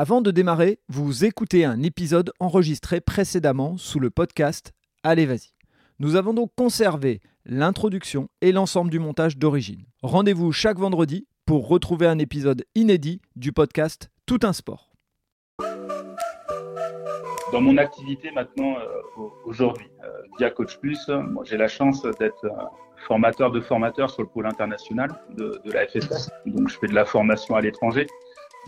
Avant de démarrer, vous écoutez un épisode enregistré précédemment sous le podcast Allez vas-y. Nous avons donc conservé l'introduction et l'ensemble du montage d'origine. Rendez-vous chaque vendredi pour retrouver un épisode inédit du podcast Tout un sport. Dans mon activité maintenant, euh, aujourd'hui, euh, via Coach Plus, j'ai la chance d'être euh, formateur de formateurs sur le pôle international de, de, la FSS. Donc, je fais de la formation à l'étranger.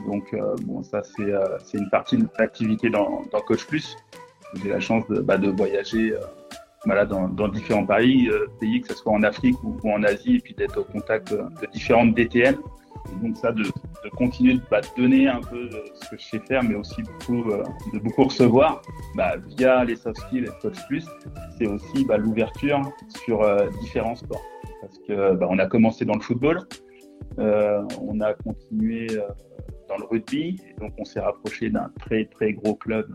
Donc, bon, ça, c'est une partie de mon activité dans, dans Coach Plus. J'ai la chance de, bah, de voyager voilà, dans, différents pays, pays, que ce soit en Afrique ou, en Asie, et puis d'être au contact de différentes DTN donc ça, de, de continuer de bah, donner un peu ce que je sais faire, mais aussi beaucoup, euh, de beaucoup recevoir bah, via les soft skills et Coach Plus, c'est aussi l'ouverture sur euh, différents sports. Parce que on a commencé dans le football, euh, on a continué euh, dans le rugby, et donc on s'est rapproché d'un très très gros club.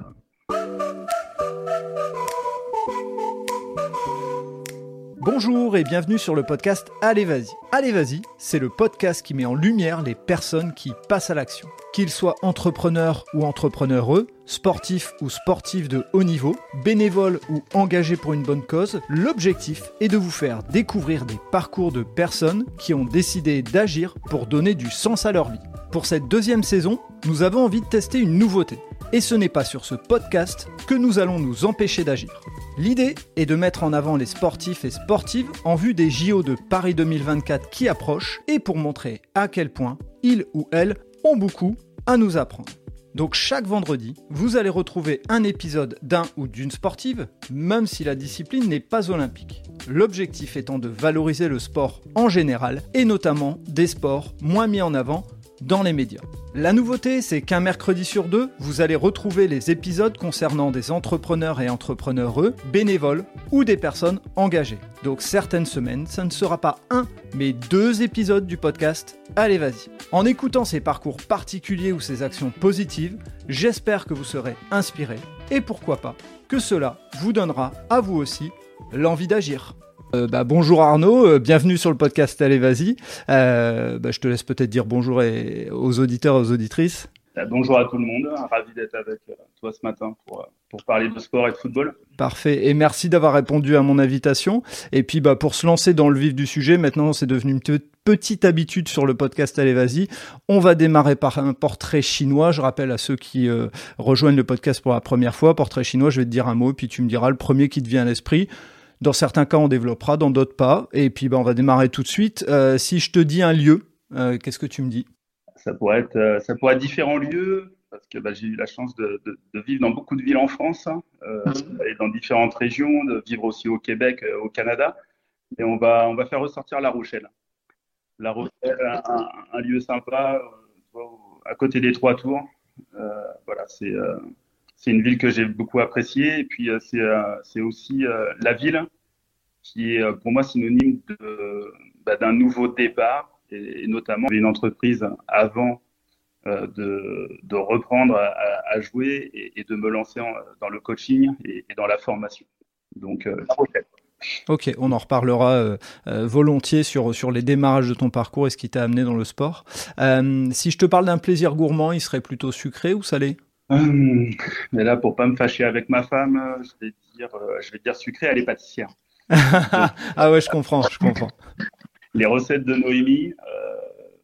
Bonjour et bienvenue sur le podcast Allez Vas-y. Allez Vas-y, c'est le podcast qui met en lumière les personnes qui passent à l'action. Qu'ils soient entrepreneurs ou entrepreneureux, sportifs ou sportifs de haut niveau, bénévoles ou engagés pour une bonne cause, l'objectif est de vous faire découvrir des parcours de personnes qui ont décidé d'agir pour donner du sens à leur vie. Pour cette deuxième saison, nous avons envie de tester une nouveauté. Et ce n'est pas sur ce podcast que nous allons nous empêcher d'agir. L'idée est de mettre en avant les sportifs et sportives en vue des JO de Paris 2024 qui approchent et pour montrer à quel point ils ou elles ont beaucoup à nous apprendre. Donc chaque vendredi, vous allez retrouver un épisode d'un ou d'une sportive, même si la discipline n'est pas olympique. L'objectif étant de valoriser le sport en général et notamment des sports moins mis en avant dans les médias. La nouveauté, c'est qu'un mercredi sur deux, vous allez retrouver les épisodes concernant des entrepreneurs et entrepreneureux, bénévoles ou des personnes engagées. Donc certaines semaines, ça ne sera pas un, mais deux épisodes du podcast Allez vas-y. En écoutant ces parcours particuliers ou ces actions positives, j'espère que vous serez inspiré et pourquoi pas que cela vous donnera à vous aussi l'envie d'agir. Euh, bah, bonjour Arnaud, euh, bienvenue sur le podcast Allez Vas-y. Euh, bah, je te laisse peut-être dire bonjour et, aux auditeurs et aux auditrices. Bonjour à tout le monde, ravi d'être avec toi ce matin pour, pour parler de sport et de football. Parfait, et merci d'avoir répondu à mon invitation. Et puis bah, pour se lancer dans le vif du sujet, maintenant c'est devenu une petite habitude sur le podcast Allez Vas-y. On va démarrer par un portrait chinois. Je rappelle à ceux qui rejoignent le podcast pour la première fois, portrait chinois, je vais te dire un mot, puis tu me diras le premier qui te vient à l'esprit. Dans certains cas, on développera, dans d'autres pas. Et puis, bah, on va démarrer tout de suite. Euh, si je te dis un lieu, euh, qu'est-ce que tu me dis? Ça pourrait, être, euh, ça pourrait être différents lieux, parce que bah, j'ai eu la chance de, de, de, vivre dans beaucoup de villes en France, hein, euh, mmh. et dans différentes régions, de vivre aussi au Québec, au Canada. Et on va, on va faire ressortir La Rochelle. La Rochelle, un, un lieu sympa, à côté des Trois Tours. voilà, c'est c'est une ville que j'ai beaucoup appréciée. Et puis, euh, c'est aussi euh, la ville qui est euh, pour moi synonyme bah, d'un nouveau départ, et, notamment une entreprise avant de, de, reprendre à, à jouer et, et, de me lancer en, dans le coaching et, et, dans la formation. Donc, euh, Ok, on en reparlera euh, euh, volontiers sur, sur les démarrages de ton parcours et ce qui t'a amené dans le sport. Euh, si je te parle d'un plaisir gourmand, il serait plutôt sucré ou salé? Hum, mais là, pour pas me fâcher avec ma femme, euh, je vais dire, euh, je vais dire sucré, elle est pâtissière. ah ouais, je comprends, je comprends. Les recettes de Noémie, euh,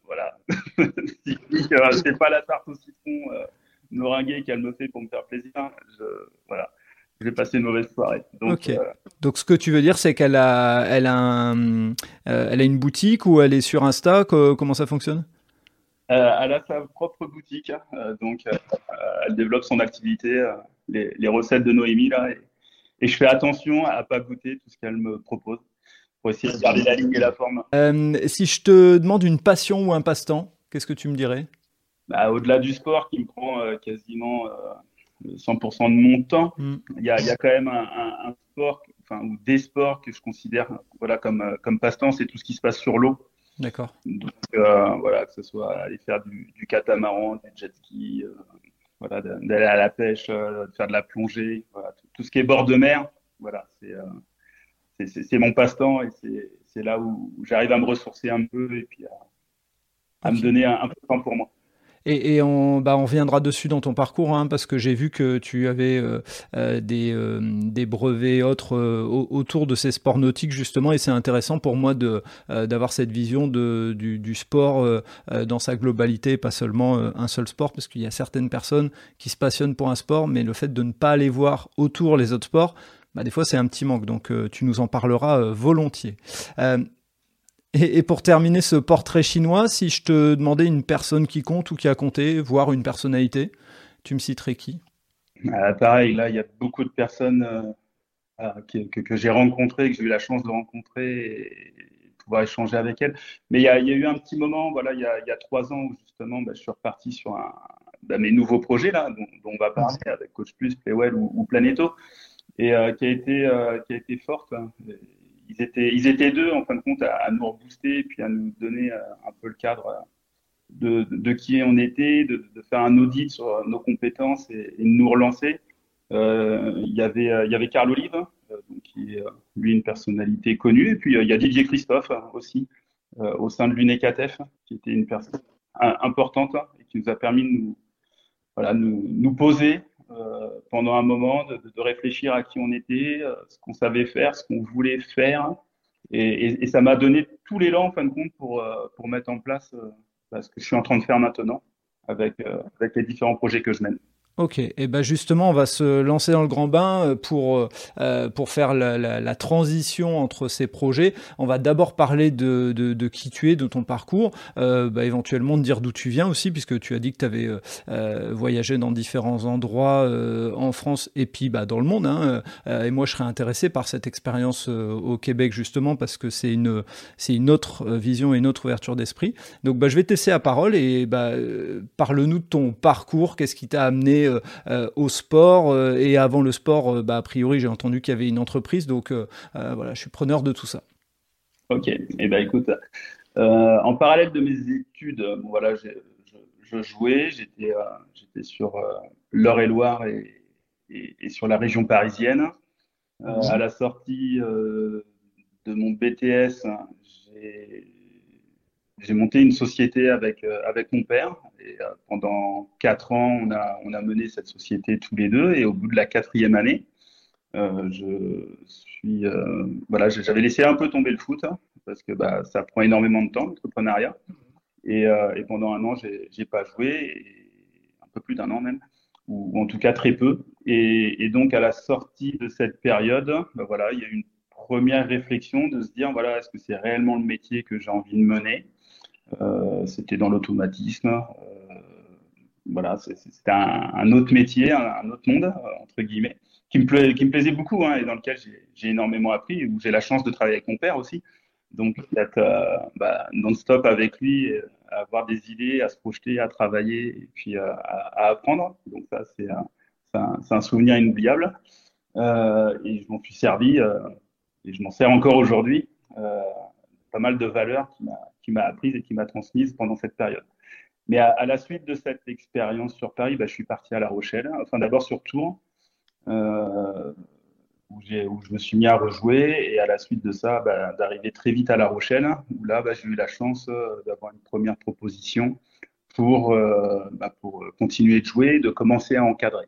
voilà. si euh, c'est pas la tarte au citron euh, meringuée qu'elle me fait pour me faire plaisir, je, voilà, je vais passer une mauvaise soirée. Donc, okay. euh, Donc ce que tu veux dire, c'est qu'elle a, elle a, un, elle a une boutique ou elle est sur Insta? Comment ça fonctionne? Elle a sa propre boutique, euh, donc euh, elle développe son activité, les, les, recettes de Noémie là, et, et, je fais attention à pas goûter tout ce qu'elle me propose pour essayer de garder la ligne et la forme. si je te demande une passion ou un passe-temps, qu'est-ce que tu me dirais? Bah, Au-delà du sport qui me prend quasiment 100% de mon temps, mm. il y, a, y, a, quand même un, un, un sport, enfin, ou des sports que je considère voilà, comme, comme passe-temps, c'est tout ce qui se passe sur l'eau. D'accord. Donc euh, voilà, que ce soit aller faire du, du catamaran, du jet ski, euh, voilà, d'aller à la pêche, euh, de faire de la plongée, voilà, tout, tout, ce qui est bord de mer, voilà, c'est c'est mon passe-temps et c'est là où, où j'arrive à me ressourcer un peu et puis à, à okay. me donner un, un, peu de temps pour moi. Et, on, bah, on reviendra dessus dans ton parcours, hein, parce que j'ai vu que tu avais euh, euh, des, euh, des, brevets autres autour de ces sports nautiques, justement, et c'est intéressant pour moi d'avoir cette vision de, du, du sport dans sa globalité, pas seulement un seul sport, parce qu'il y a certaines personnes qui se passionnent pour un sport, mais le fait de ne pas aller voir autour les autres sports, bah, des fois c'est un petit manque, donc tu nous en parleras volontiers. Et, pour terminer ce portrait chinois, si je te demandais une personne qui compte ou qui a compté, voire une personnalité, tu me citerais qui? Ah, Pareil, là, il y a beaucoup de personnes euh, ah, que, j'ai rencontrées, que j'ai eu la chance de rencontrer et, pouvoir échanger avec elles. Mais il y, a, eu un petit moment, voilà, il y a, trois ans, où justement, bah, je suis reparti sur un, bah, mes nouveaux projets là, dont, on va parler avec Coach Plus, Playwell ou, Planeto, et euh, qui, a été, euh, qui a été forte. Hein ils étaient, ils étaient deux en fin de compte à, nous rebooster et puis à nous donner euh, un peu le cadre euh, de, qui on était, de, faire un audit sur nos compétences et, de nous relancer. Euh, il, y avait, il y avait Carl Olive, donc qui est lui une personnalité connue, et puis il y a Didier Christophe aussi, au sein de l'UNECATEF, qui était une personne importante et qui nous a permis de nous, voilà, nous, poser euh, pendant un moment, de, réfléchir à qui on était, euh, ce qu'on savait faire, ce qu'on voulait faire. Et, ça m'a donné tout l'élan, en fin de compte, pour, euh, pour mettre en place ce que je suis en train de faire maintenant avec, avec les différents projets que je mène. Ok, et ben justement, on va se lancer dans le grand bain euh, pour, euh, pour faire la, transition entre ces projets. On va d'abord parler de, qui tu es, de ton parcours, euh, bah, éventuellement de dire d'où tu viens aussi, puisque tu as dit que tu avais voyagé dans différents endroits en France et puis bah, dans le monde. Hein, et moi, je serais intéressé par cette expérience au Québec, justement, parce que c'est une, autre vision et une autre ouverture d'esprit. Donc, bah, je vais te laisser la parole et parle-nous de ton parcours, qu'est-ce qui t'a amené euh, euh, au sport. Euh, et avant le sport, bah, a priori, j'ai entendu qu'il y avait une entreprise. Donc voilà, je suis preneur de tout ça. Ok, et eh ben écoute, en parallèle de mes études, voilà, je, jouais, j'étais j'étais sur l'Eure-et-Loire et, et, sur la région parisienne. à la sortie de mon BTS, j'ai monté une société avec, euh, avec mon père. Et euh, pendant quatre ans, on a, on a mené cette société tous les deux. Et au bout de la quatrième année, euh, je suis, voilà, j'avais laissé un peu tomber le foot hein, parce que bah, ça prend énormément de temps l'entrepreneuriat. Et, et, pendant un an, j'ai pas joué, un peu plus d'un an même, ou, en tout cas très peu. Et, donc à la sortie de cette période, bah, voilà, il y a une première réflexion de se dire voilà, est-ce que c'est réellement le métier que j'ai envie de mener? Euh, c'était dans l'automatisme. Euh, voilà, c'était un, autre métier, un, autre monde, euh, entre guillemets, qui me, qui me plaisait beaucoup hein, et dans lequel j'ai énormément appris, où j'ai la chance de travailler avec mon père aussi. Donc, d'être bah, non-stop avec lui, à avoir des idées, à se projeter, à travailler et puis à, apprendre. Donc, ça, c'est un, un, souvenir inoubliable. Euh, et je m'en suis servi et je m'en sers encore aujourd'hui. Euh, pas mal de valeurs qui m'a apprise et qui m'a transmise pendant cette période. Mais à, la suite de cette expérience sur Paris, bah, je suis parti à La Rochelle, enfin d'abord sur Tours, euh, où, je me suis mis à rejouer, et à la suite de ça, bah, d'arriver très vite à La Rochelle, où là, bah, j'ai eu la chance euh, d'avoir une première proposition pour, euh, bah, pour continuer de jouer, de commencer à encadrer.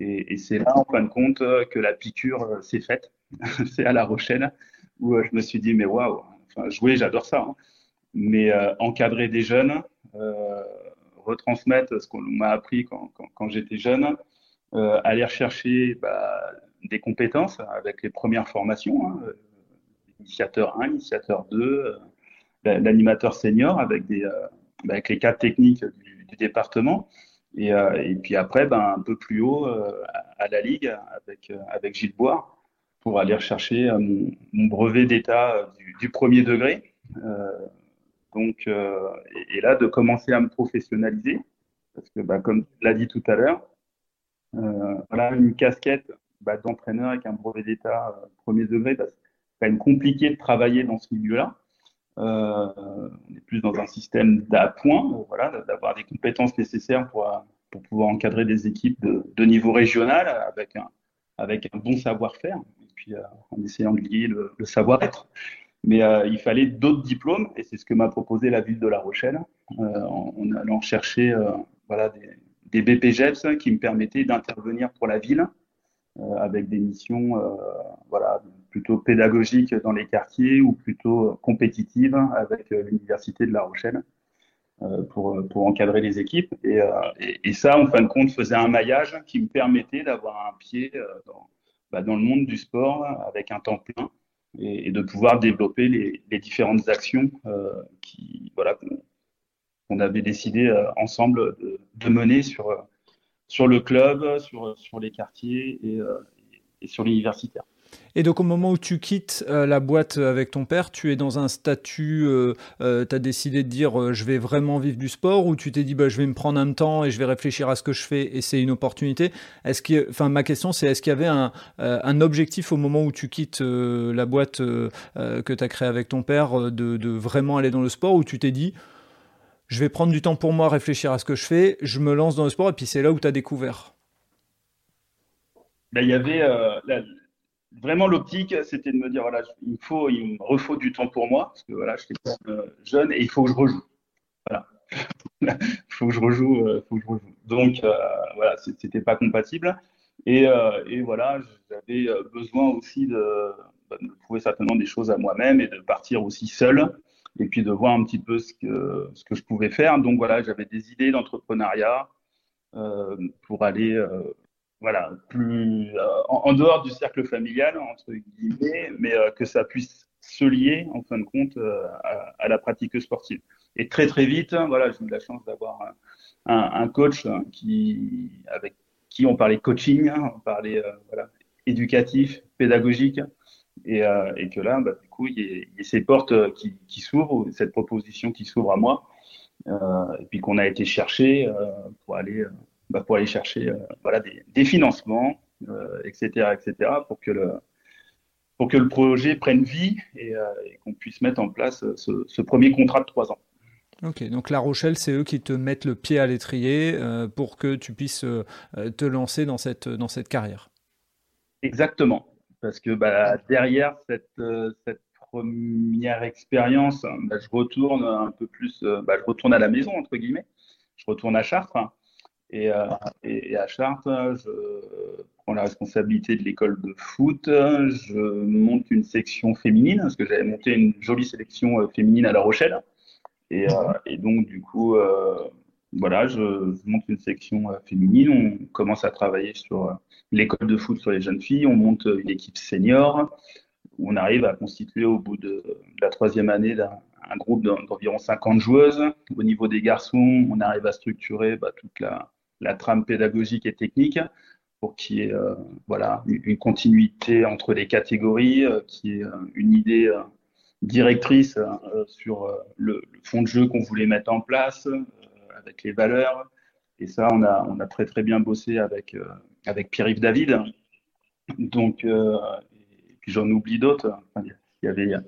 Et, c'est là, en fin de compte, que la piqûre s'est faite. c'est à La Rochelle, où je me suis dit, mais waouh, jouer, j'adore ça. Hein mais encadrer des jeunes, retransmettre ce qu'on m'a appris quand, j'étais jeune, euh, aller rechercher bah, des compétences avec les premières formations, hein, initiateur 1, initiateur 2, l'animateur senior bah, avec les cadres techniques du, département. Et, puis après, ben, un peu plus haut, à, la Ligue, avec, Gilles Bois, pour aller rechercher mon, brevet d'État du, premier degré. Donc, euh, et, là, de commencer à me professionnaliser, parce que, bah, comme tu l'as dit tout à l'heure, euh, voilà, une casquette bah, d'entraîneur avec un brevet d'État euh, premier degré, bah, c'est quand même compliqué de travailler dans ce milieu-là. on est plus dans un système d'appoint, voilà, d'avoir des compétences nécessaires pour, pour pouvoir encadrer des équipes de, niveau régional avec un, avec un bon savoir-faire, et puis en essayant de lier le savoir-être. Mais il fallait d'autres diplômes, et c'est ce que m'a proposé la ville de La Rochelle, en, allant chercher voilà, des, des BPGEPS qui me permettaient d'intervenir pour la ville avec des missions plutôt pédagogiques dans les quartiers ou plutôt compétitives avec l'Université de La Rochelle. Euh, pour, encadrer les équipes. Et, euh, ça, en fin de compte, faisait un maillage qui me permettait d'avoir un pied euh, dans, bah, dans, le monde du sport avec un temps plein et, de pouvoir développer les, différentes actions qui, voilà, qu'on avait décidé ensemble de, mener sur, sur le club, sur, sur les quartiers et, et sur l'universitaire. Et donc au moment où tu quittes euh, la boîte avec ton père, tu es dans un statut, euh, euh, tu as décidé de dire je vais vraiment vivre du sport ou tu t'es dit bah, je vais me prendre un temps et je vais réfléchir à ce que je fais et c'est une opportunité. Est-ce enfin, Ma question c'est est-ce qu'il y avait un, objectif au moment où tu quittes la boîte que tu as créée avec ton père de, de, vraiment aller dans le sport ou tu t'es dit je vais prendre du temps pour moi, réfléchir à ce que je fais, je me lance dans le sport et puis c'est là où tu as découvert? Ben, Il y avait vraiment l'optique, c'était de me dire voilà, il me faut, il me refaut du temps pour moi parce que voilà, je suis euh, jeune et il faut que je rejoue. Voilà, il faut que je rejoue, euh, faut que je rejoue. Donc euh, voilà, c'était pas compatible et, et voilà, j'avais besoin aussi de, bah, de, trouver certainement des choses à moi-même et de partir aussi seul et puis de voir un petit peu ce que ce que je pouvais faire. Donc voilà, j'avais des idées d'entrepreneuriat pour aller voilà, plus euh, en, dehors du cercle familial, entre guillemets, mais euh, que ça puisse se lier, en fin de compte, euh, à, la pratique sportive. Et très, très vite, voilà, j'ai eu la chance d'avoir un, un, coach hein, qui, avec qui on parlait coaching, hein, on parlait voilà, éducatif, pédagogique, et, et que là, bah, du coup, il y, a, ces portes qui, qui s'ouvrent, cette proposition qui s'ouvre à moi, et puis qu'on a été chercher pour aller bah, pour aller chercher euh, voilà, des, des financements, etc., euh, etc., pour que le, pour que le projet prenne vie et, euh, et qu'on puisse mettre en place ce, ce, premier contrat de trois ans. Ok, donc La Rochelle, c'est eux qui te mettent le pied à l'étrier euh, pour que tu puisses euh, te lancer dans cette, dans cette carrière. Exactement, parce que bah, derrière cette, cette première expérience, bah, je retourne un peu plus, bah, je retourne à la maison, entre guillemets, je retourne à Chartres, et, euh, et, à Chartres, je prends la responsabilité de l'école de foot. Je monte une section féminine, parce que j'avais monté une jolie sélection euh, féminine à La Rochelle. Et, euh, et donc, du coup, voilà, je, monte une section féminine. On commence à travailler sur l'école de foot sur les jeunes filles. On monte une équipe senior. On arrive à constituer au bout de, la troisième année un, groupe d'environ 50 joueuses. Au niveau des garçons, on arrive à structurer bah, toute la, la trame pédagogique et technique pour qu'il y ait euh, voilà, une continuité entre les catégories, euh, qui est euh, une idée directrice sur le, fond de jeu qu'on voulait mettre en place, avec les valeurs. Et ça, on a, on a très très bien bossé avec, avec Pierre-Yves David. Donc, et puis j'en oublie d'autres. il, y avait, il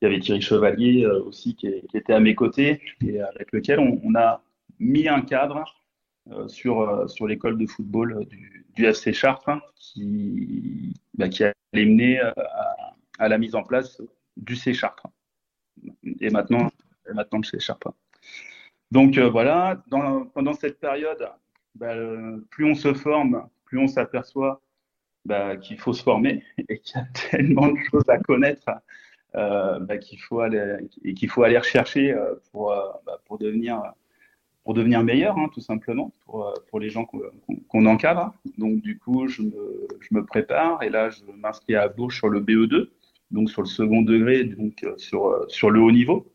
y avait Thierry Chevalier aussi qui, était à mes côtés et avec lequel on, a mis un cadre euh, sur, euh, sur l'école de football euh, du, FC Chartres hein, qui, bah, qui a mené à, la mise en place du C Chartres et maintenant, et maintenant le C Chartres. Donc voilà, pendant cette période, bah, plus on se forme, plus on s'aperçoit bah, qu'il faut se former et qu'il y a tellement de choses à connaître euh, bah, qu'il faut aller et qu'il faut aller rechercher pour, pour devenir pour devenir meilleur, hein, tout simplement, pour, euh, les gens qu'on encadre. Donc, du coup, je me, prépare et là, je m'inscris à Bourges sur le BE2, donc sur le second degré, donc euh, sur, euh, sur le haut niveau.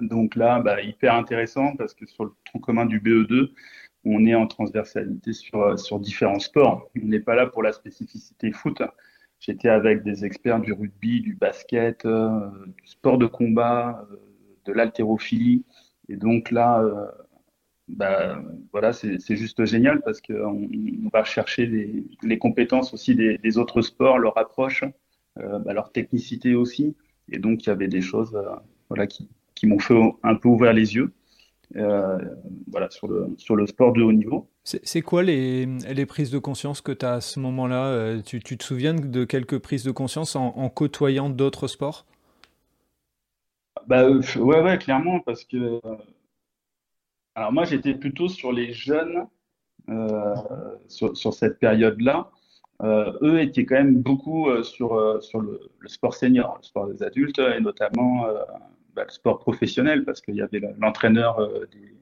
Donc là, bah, hyper intéressant parce que sur le tronc commun du BE2, on est en transversalité sur, sur différents sports. On n'est pas là pour la spécificité foot. J'étais avec des experts du rugby, du basket, du sport de combat, de l'haltérophilie. Et donc là, bah, voilà, c'est juste génial parce qu'on on va chercher les, les compétences aussi des, des, autres sports, leur approche, euh, bah, leur technicité aussi. Et donc, il y avait des choses euh, voilà, qui, qui m'ont fait un peu ouvrir les yeux euh, voilà, sur, le, sur le sport de haut niveau. C'est quoi les, les, prises de conscience que tu as à ce moment-là tu, tu, te souviens de quelques prises de conscience en, en côtoyant d'autres sports? Bah, ouais, ouais, clairement, parce que. Alors, moi, j'étais plutôt sur les jeunes sur, sur, cette période-là. eux étaient quand même beaucoup sur, sur le, sport senior, le sport des adultes, et notamment bah, le sport professionnel, parce qu'il y avait l'entraîneur des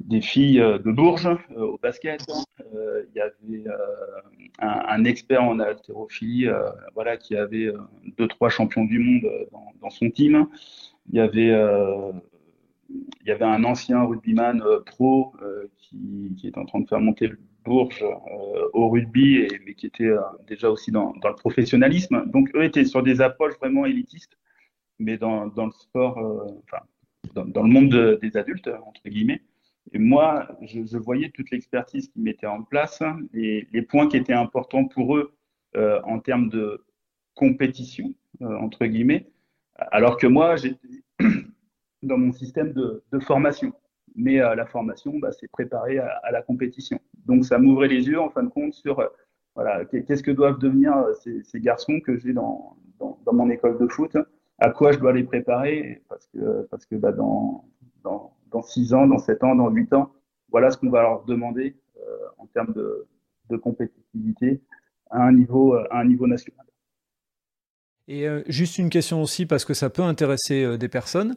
des filles euh, de Bourges euh, au basket. Euh, il y avait un, expert en haltérophilie voilà, qui avait deux, trois champions du monde dans, son team. Il y avait, il y avait un ancien rugbyman pro qui, qui, est en train de faire monter Bourges au rugby, et, mais qui était déjà aussi dans, le professionnalisme. Donc eux étaient sur des approches vraiment élitistes, mais dans, le sport, enfin, dans, le monde des adultes, entre guillemets. Et moi, je, voyais toute l'expertise qu'ils mettaient en place et les points qui étaient importants pour eux euh, en termes de compétition, euh, entre guillemets, alors que moi, j'étais dans mon système de, formation. Mais euh, la formation, bah, c'est préparé à, la compétition. Donc, ça m'ouvrait les yeux, en fin de compte, sur voilà, qu'est-ce que doivent devenir ces, garçons que j'ai dans, dans, mon école de foot, à quoi je dois les préparer, parce que, parce que bah, dans, dans dans 6 ans, dans 7 ans, dans 8 ans. Voilà ce qu'on va leur demander euh, en termes de, compétitivité à un niveau, à un niveau national. Et euh, juste une question aussi, parce que ça peut intéresser euh, des personnes.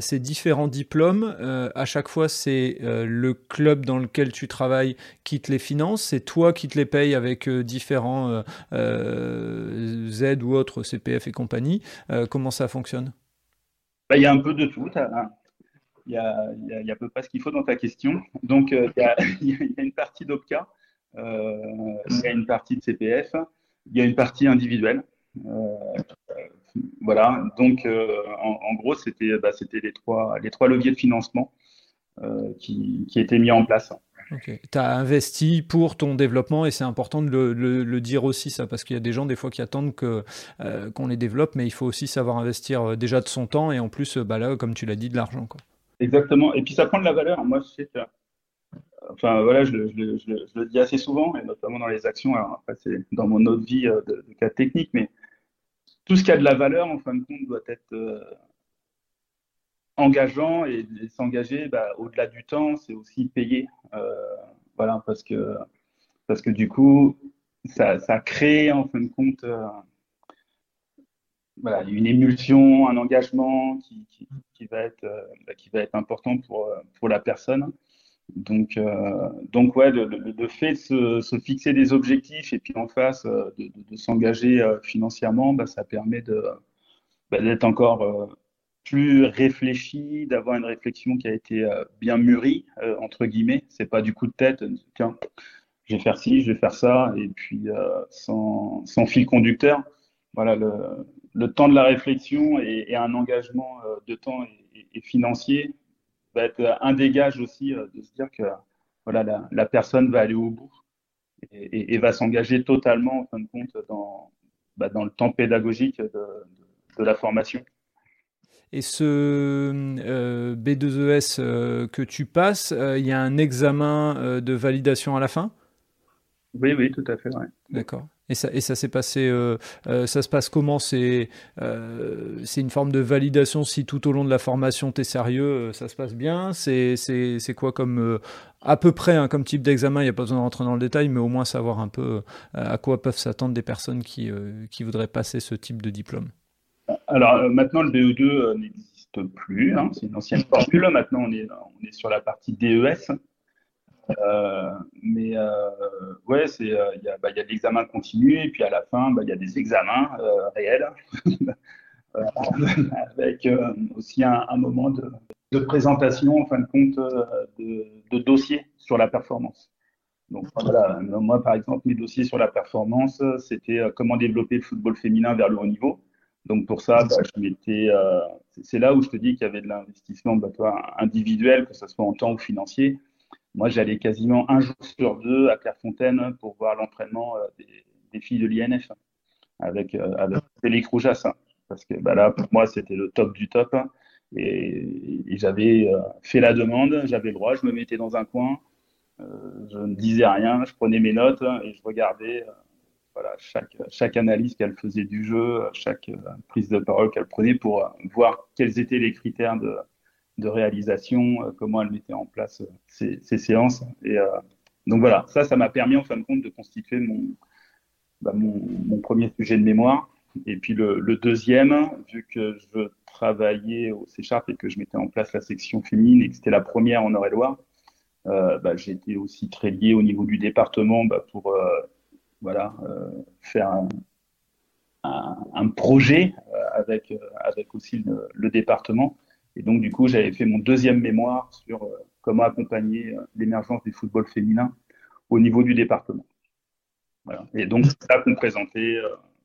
ces différents diplômes, à chaque fois, c'est le club dans lequel tu travailles qui te les finance, c'est toi qui te les payes avec différents Z ou autres, CPF et compagnie? comment ça fonctionne? Bah, Il y a un peu de tout il y a, il y a, à peu près ce qu'il faut dans ta question. Donc, euh, il, y y a, une partie d'OPCA, euh, il y a une partie de CPF, il y a une partie individuelle. Euh, voilà, donc en, gros, c'était bah, les, trois, les trois leviers de financement qui, qui étaient mis en place. Tu as investi pour ton développement et c'est important de le, le, dire aussi, ça, parce qu'il y a des gens, des fois, qui attendent qu'on les développe, mais il faut aussi savoir investir déjà de son temps et en plus, bah, là, comme tu l'as dit, de l'argent. Exactement. Et puis ça prend de la valeur. Moi, je sais que, enfin voilà, je, le dis assez souvent, et notamment dans les actions. Alors après, c'est dans mon autre vie euh, de, cas technique, mais tout ce qui a de la valeur, en fin de compte, doit être euh, engageant et, s'engager bah, au-delà du temps, c'est aussi payer. Euh, voilà, parce que parce que du coup, ça, crée en fin de compte voilà, une émulsion, un engagement qui, qui, va, être, euh, bah, qui va être important pour, euh, pour la personne. Donc, euh, donc ouais, le, fait de se, fixer des objectifs et puis en face de, de, s'engager financièrement, bah, ça permet bah, d'être encore plus réfléchi, d'avoir une réflexion qui a été bien mûrie, entre guillemets. C'est pas du coup de tête, tiens, je vais faire ci, je vais faire ça, et puis sans, fil conducteur. Voilà, le, temps de la réflexion et, un engagement euh, de temps et, financier va être un dégage aussi euh, de se dire que voilà, la, personne va aller au bout et, va s'engager totalement, en fin de compte, dans, bah, dans le temps pédagogique de, la formation. Et ce euh, B2ES que tu passes, il y a un examen de validation à la fin? Oui, oui, tout à fait. D'accord. Et ça, ça s'est passé, euh, euh, ça se passe comment? C'est euh, c'est une forme de validation si tout au long de la formation tu es sérieux, ça se passe bien? C'est quoi comme, à peu près, hein, comme type d'examen? Il n'y a pas besoin de rentrer dans le détail, mais au moins savoir un peu à quoi peuvent s'attendre des personnes qui, voudraient passer ce type de diplôme. Alors maintenant, le BE2 n'existe plus, hein, c'est une ancienne formule. Maintenant, on est sur la partie DES. Euh, mais euh, ouais, euh, il y a, bah, a l'examen continu et puis à la fin, bah, il y a des examens réels avec aussi un, moment de, de, présentation en fin de compte de, de dossiers sur la performance. Donc voilà, moi par exemple, mes dossiers sur la performance, c'était comment développer le football féminin vers le haut niveau. Donc pour ça, bah, m'étais, c'est là où je te dis qu'il y avait de l'investissement bah, individuel, que ce soit en temps ou financier. Moi, j'allais quasiment un jour sur deux à Clairefontaine pour voir l'entraînement euh, des, filles de l'INF avec, euh, avec Félix Roujas. Hein. parce que bah, là, pour moi, c'était le top du top. Et, j'avais euh, fait la demande, j'avais le droit, je me mettais dans un coin, je ne disais rien, je prenais mes notes et je regardais chaque analyse qu'elle faisait du jeu, chaque prise de parole qu'elle prenait pour voir quels étaient les critères de, de réalisation, comment elle mettait en place ces, ces séances. Et donc voilà, ça, ça m'a permis en fin de compte de constituer mon, bah, mon, premier sujet de mémoire. Et puis le, deuxième, vu que je travaillais au c et que je mettais en place la section féminine et que c'était la première en Eure-et-Loire, euh, bah, j'étais aussi très lié au niveau du département bah, pour euh, voilà, euh, faire un, projet euh, avec, euh, avec aussi le, département. Et donc, du coup, j'avais fait mon deuxième mémoire sur euh, comment accompagner l'émergence du football féminin au niveau du département. Et donc, c'est ça qu'on présentait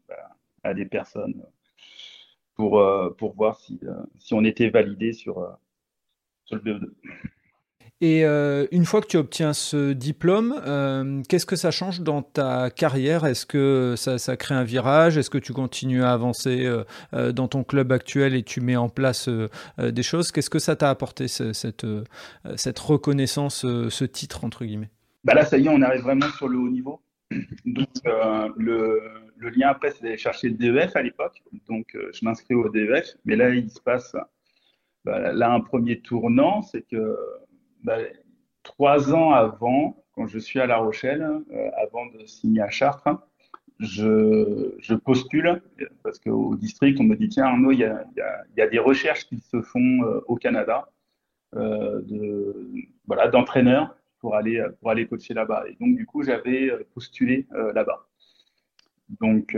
bah, à des personnes pour, pour voir si, si on était validé sur, sur le BE2. Et euh, une fois que tu obtiens ce diplôme, euh, qu'est-ce que ça change dans ta carrière? Est-ce que ça, crée un virage? Est-ce que tu continues à avancer euh, dans ton club actuel et tu mets en place des choses? Qu'est-ce que ça t'a apporté, ce, cette, reconnaissance, ce titre, entre guillemets? Bah Là, ça y est, on arrive vraiment sur le haut niveau. Donc, le, le, lien après, c'est d'aller chercher le DEF à l'époque. Donc, je m'inscris au DEF. Mais là, il se passe bah, là un premier tournant, c'est que bah, trois ans avant, quand je suis à La Rochelle, euh, avant de signer à Chartres, je, postule parce qu'au district, on me dit tiens, Arnaud, il y a, des recherches qui se font euh, au Canada euh, voilà, d'entraîneurs pour aller, pour aller coacher là-bas. Et donc, du coup, j'avais postulé là-bas. Donc,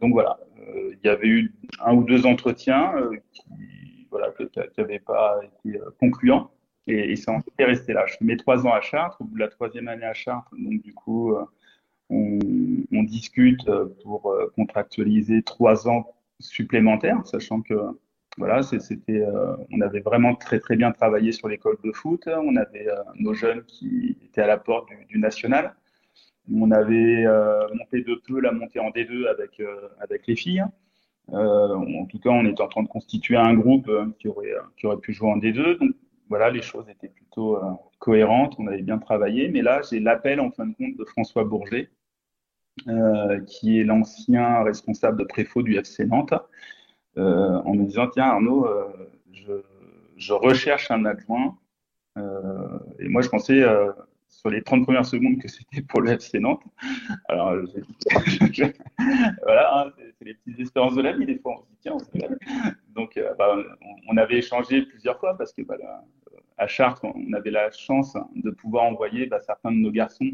voilà, il y avait eu un ou deux entretiens qui voilà, n'avaient pas été concluants. Et, et ça en est resté là. Je fais trois ans à Chartres. Au bout de la troisième année à Chartres, donc du coup, euh, on, discute pour euh, contractualiser trois ans supplémentaires, sachant que voilà, c'était, euh, on avait vraiment très très bien travaillé sur l'école de foot. On avait euh, nos jeunes qui étaient à la porte du, national. On avait euh, monté de peu la montée en D2 avec euh, avec les filles. en tout cas, on était en train de constituer un groupe qui aurait qui aurait pu jouer en D2. Donc voilà, les choses étaient plutôt euh, cohérentes, on avait bien travaillé. Mais là, j'ai l'appel en fin de compte de François Bourget, euh, qui est l'ancien responsable de préfaux du FC Nantes, euh, en me disant Tiens, Arnaud, je, recherche un adjoint. Et moi, je pensais sur les 30 premières secondes que c'était pour le FC Nantes. Alors, voilà, hein, c'est les petites espérances de la vie, des fois, on se dit, tiens, on Donc, euh, bah, on, avait échangé plusieurs fois parce que bah, à Chartres, on avait la chance de pouvoir envoyer bah, certains de nos garçons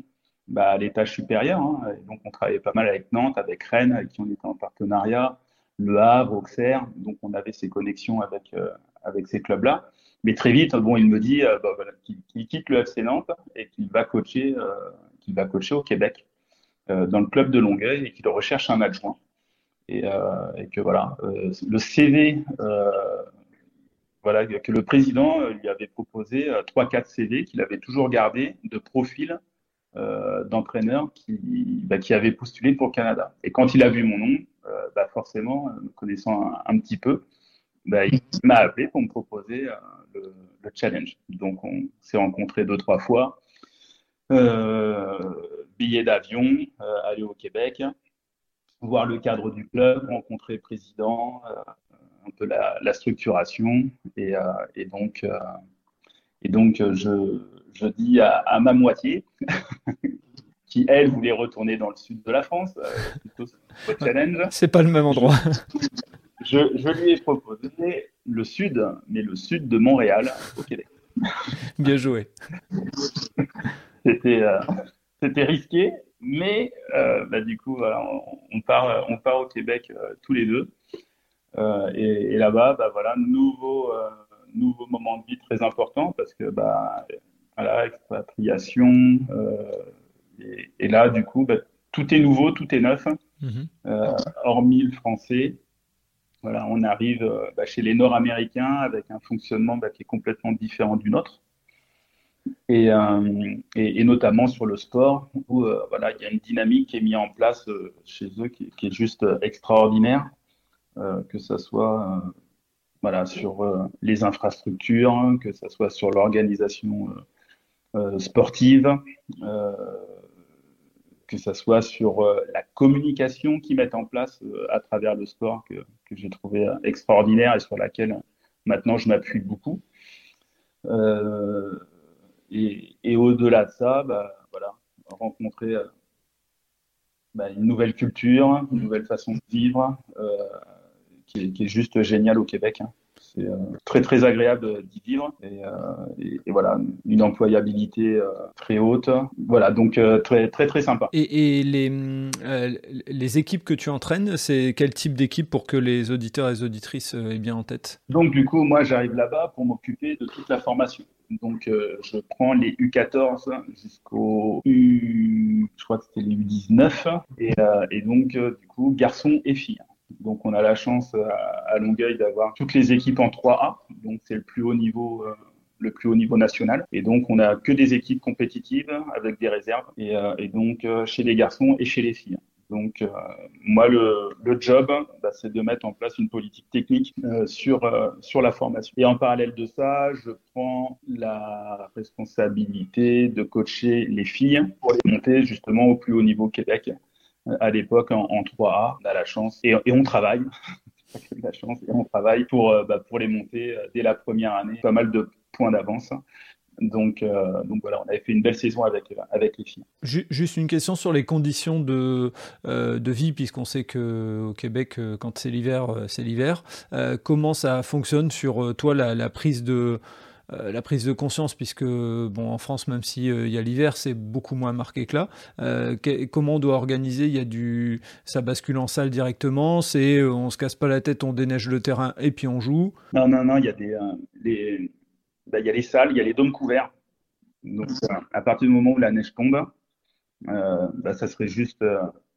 bah, à l'étage supérieur. Hein. donc, on travaillait pas mal avec Nantes, avec Rennes, avec qui on était en partenariat, Le Havre, Auxerre. Donc, on avait ces connexions avec, euh, ces clubs-là. Mais très vite, bon, il me dit euh, bah, voilà, qu'il qu quitte le FC Nantes et qu'il va coacher, euh, au Québec dans le club de Longueuil et qu'il recherche un adjoint. Et, et que voilà, le CV voilà, que le président lui avait proposé trois, quatre CV qu'il avait toujours gardé de profil euh, d'entraîneurs qui, bah, qui avaient postulé pour le Canada. Et quand il a vu mon nom, euh, bah, forcément, me connaissant un, un, petit peu, bah, il m'a appelé pour me proposer euh, le, le, challenge. Donc, on s'est rencontrés deux, trois fois. billet d'avion, aller au Québec, voir le cadre du club, rencontrer le président, un peu la, la structuration. Et, euh, et donc, euh, et donc je, je dis à, à ma moitié, qui elle voulait retourner dans le sud de la France, euh, plutôt challenge. C'est pas le même endroit. Je, je, lui ai proposé le sud, mais le sud de Montréal, au Québec. Bien joué. C'était euh, risqué, mais euh, bah, du coup, voilà, on, on, part, on part au Québec tous les deux. Euh, et, et là-bas, bah, voilà, nouveau, euh, nouveau moment de vie très important parce que bah, voilà, expatriation. Euh, et, et, là, du coup, bah, tout est nouveau, tout est neuf, -hmm. hormis le français. Voilà, on arrive bah, chez les Nord-Américains avec un fonctionnement bah, qui est complètement différent du nôtre. Et, euh, et, et, notamment sur le sport, où voilà, il y a une dynamique qui est mise en place chez eux qui, qui, est juste extraordinaire. Euh, que ce soit euh, voilà, sur euh, les infrastructures, que ce soit sur l'organisation sportive, que ça soit sur la communication qu'ils mettent en place à travers le sport que, j'ai trouvé extraordinaire et sur laquelle maintenant je m'appuie beaucoup. et, et au-delà de ça, bah, voilà, rencontrer bah, une nouvelle culture, une nouvelle façon de vivre, qui est, qui, est, juste géniale au Québec. Hein. C'est euh, très très agréable d'y vivre et, euh, et, et, voilà une employabilité euh, très haute. Voilà donc très très très sympa. Et, et les les équipes que tu entraînes, c'est quel type d'équipe pour que les auditeurs et les auditrices aient bien en tête? Donc du coup moi j'arrive là-bas pour m'occuper de toute la formation. Donc, euh, je prends les U14 jusqu'au U, je crois que c'était les U19, et, euh, et donc, euh, du coup, garçons et filles. Donc on a la chance à, Longueuil d'avoir toutes les équipes en 3A, donc c'est le plus haut niveau. Euh, le plus haut niveau national. Et donc, on n'a que des équipes compétitives avec des réserves. Et, euh, donc, euh, chez les garçons et chez les filles. Donc, moi, le, le job, bah, c'est de mettre en place une politique technique sur, sur la formation. Et en parallèle de ça, je prends la responsabilité de coacher les filles pour les monter justement au plus haut niveau Québec à l'époque en, 3A. On a la chance et, on travaille. la chance et on travaille pour, euh, bah, pour les monter euh, dès la première année. Pas mal de points d'avance. Donc, euh, donc voilà, on avait fait une belle saison avec, avec les filles. Juste une question sur les conditions de, de vie, puisqu'on sait qu'au Québec, quand c'est l'hiver, c'est l'hiver. comment ça fonctionne sur toi, la prise de, euh, la prise de conscience, puisque bon, en France, même s'il euh, y a l'hiver, c'est beaucoup moins marqué que là. Euh, comment on doit organiser? Il y a du, ça bascule en salle directement. C'est, on se casse pas la tête, on déneige le terrain et puis on joue. Non, non, non. Il y a des, les, bah, il y a les salles, il y a les dômes couverts. Donc, à partir du moment où la neige tombe, bah, ça serait juste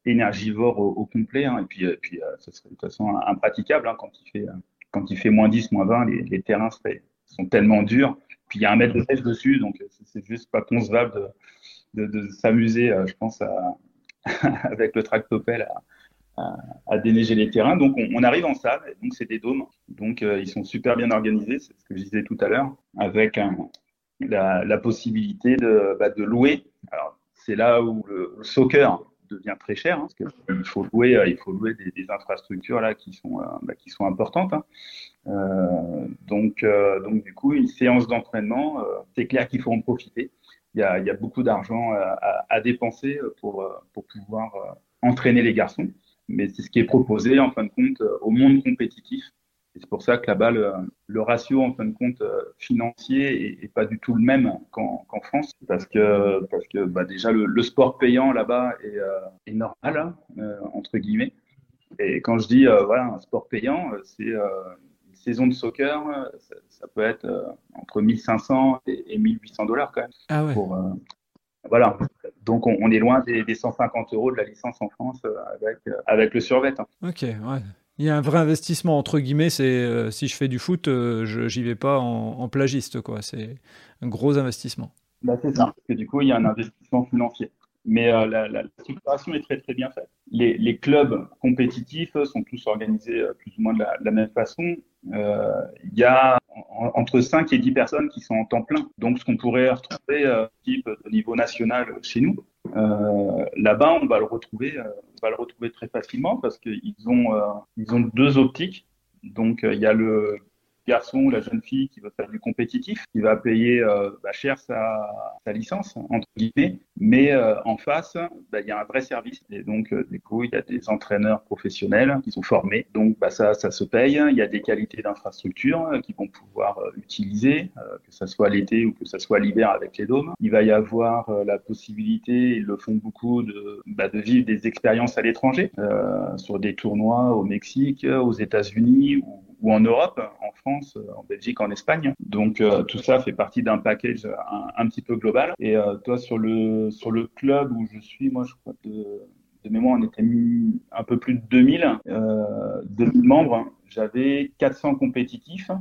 énergivore au, complet. Hein, et puis, ça serait de toute façon impraticable hein, quand, il fait, quand il fait moins 10, moins 20, les, les terrains seraient, sont tellement durs. Puis il y a un mètre de neige dessus, donc c'est juste pas concevable de, de, s'amuser, euh, je pense, avec le tractopelle à, à, déneiger les terrains. Donc on, arrive en salle, donc c'est des dômes, donc euh, ils sont super bien organisés, c'est ce que je disais tout à l'heure, avec la, possibilité de, bah, de louer. Alors c'est là où le, soccer devient très cher, hein, parce qu'il faut louer, euh, il faut louer des, des, infrastructures là qui sont, bah, qui sont importantes. Hein. Euh, donc, euh, donc, du coup, une séance d'entraînement, euh, c'est clair qu'il faut en profiter. Il y a, il y a beaucoup d'argent à, à, dépenser pour, pour pouvoir entraîner les garçons, mais c'est ce qui est proposé en fin de compte au monde compétitif. Et c'est pour ça que là-bas, le, le, ratio, en fin de compte, financier est, est pas du tout le même qu'en France, parce que, parce que bah, déjà, le, le sport payant là-bas est, est normal, hein, entre guillemets. Et quand je dis, voilà, un sport payant, c'est saison de soccer, ça, peut être euh, entre 1500 et, 1800 dollars quand même. Ah ouais. Pour, euh, voilà. Donc on, est loin des, 150 euros de la licence en France euh, avec, avec le survêt. Hein. Ok, ouais. Il y a un vrai investissement entre guillemets. C'est si je fais du foot, je j'y vais pas en, plagiste quoi. C'est un gros investissement. Bah, c'est ça. Parce que du coup, il y a un investissement financier. Mais euh, la, la, structuration est très très bien faite. Les, clubs compétitifs sont tous organisés euh, plus ou moins de la, même façon. Euh, il y a entre 5 et 10 personnes qui sont en temps plein. Donc ce qu'on pourrait retrouver type de niveau national chez nous, là-bas on va le retrouver, va le retrouver très facilement parce qu'ils ont ils ont deux optiques. Donc il y a le garçon ou la jeune fille qui veut faire du compétitif, qui va payer euh, bah, cher sa, sa, licence, entre guillemets, mais euh, en face, bah, il y a un vrai service. Et donc, euh, du coup, il y a des entraîneurs professionnels qui sont formés. Donc, bah, ça, ça se paye. Il y a des qualités d'infrastructure qu'ils vont pouvoir utiliser, que ce soit l'été ou que ce soit l'hiver avec les dômes. Il va y avoir la possibilité, ils le font beaucoup, de, bah, de vivre des expériences à l'étranger, sur des tournois au Mexique, aux États-Unis ou ou en Europe, en France, en Belgique, en Espagne. Donc euh, tout ça fait partie d'un package un, petit peu global. Et euh, toi, sur le sur le club où je suis, moi, je crois de, de mémoire, on était un peu plus de 2000, euh, 2000 membres. J'avais 400 compétitifs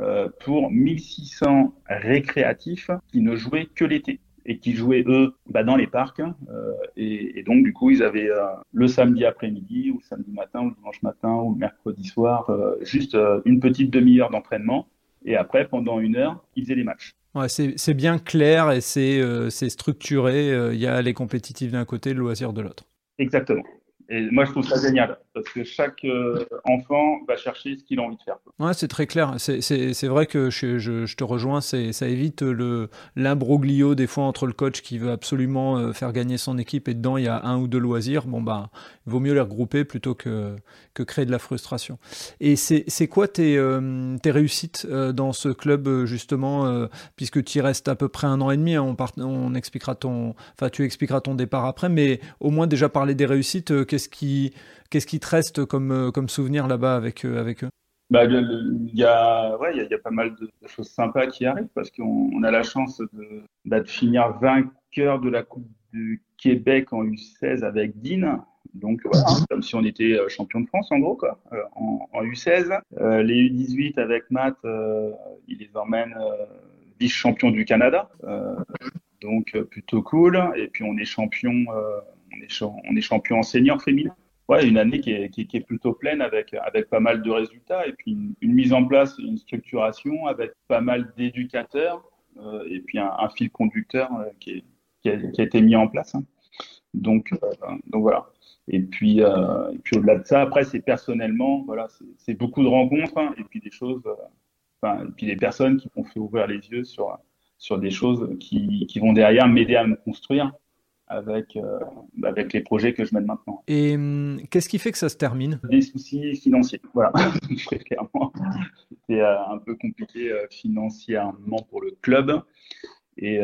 euh, pour 1600 récréatifs qui ne jouaient que l'été et qui jouaient eux bah, dans les parcs. Euh, et, et, donc du coup, ils avaient euh, le samedi après-midi ou le samedi matin ou le dimanche matin ou le mercredi soir euh, juste une petite demi-heure d'entraînement. Et après, pendant une heure, ils faisaient les matchs. Ouais, c'est bien clair et c'est structuré. Il y a les compétitifs d'un côté, le loisir de l'autre. Exactement. Et moi, je trouve ça génial parce que chaque euh, enfant va chercher ce qu'il a envie de faire. Ouais, c'est très clair. C'est vrai que je, je, te rejoins. Ça évite l'imbroglio des fois entre le coach qui veut absolument euh, faire gagner son équipe et dedans il y a un ou deux loisirs. Bon bah, il vaut mieux les regrouper plutôt que que créer de la frustration. Et c'est quoi tes, euh, tes réussites dans ce club justement puisque tu y restes à peu près un an et demi. Hein, on, on expliquera ton, tu expliqueras ton départ après, mais au moins déjà parler des réussites qu'est-ce qui, te reste comme, euh, souvenir là-bas avec, euh, eux? Il y, a, pas mal de, choses sympas qui arrivent parce qu'on a la chance de, bah, de, finir vainqueur de la Coupe du Québec en U16 avec Dean. Donc voilà, comme si on était euh, champion de France en gros quoi, en, U16. les U18 avec Matt, il les emmène vice-champion du Canada. donc plutôt cool. Et puis on est champion on est, champion en féminin. Ouais, une année qui est, plutôt pleine avec, pas mal de résultats et puis une, mise en place, une structuration avec pas mal d'éducateurs euh, et puis un, fil conducteur euh, qui, a, été mis en place. Hein. Donc, euh, donc voilà. Et puis, au-delà de ça, après, c'est personnellement, voilà, c'est beaucoup de rencontres hein, et puis des choses, et puis des personnes qui m'ont fait ouvrir les yeux sur, sur des choses qui, qui vont derrière m'aider à me construire avec, euh, avec les projets que je mène maintenant. Et hum, qu'est-ce qui fait que ça se termine? Des soucis financiers, voilà, très clairement. C'était euh, un peu compliqué euh, financièrement pour le club. Et,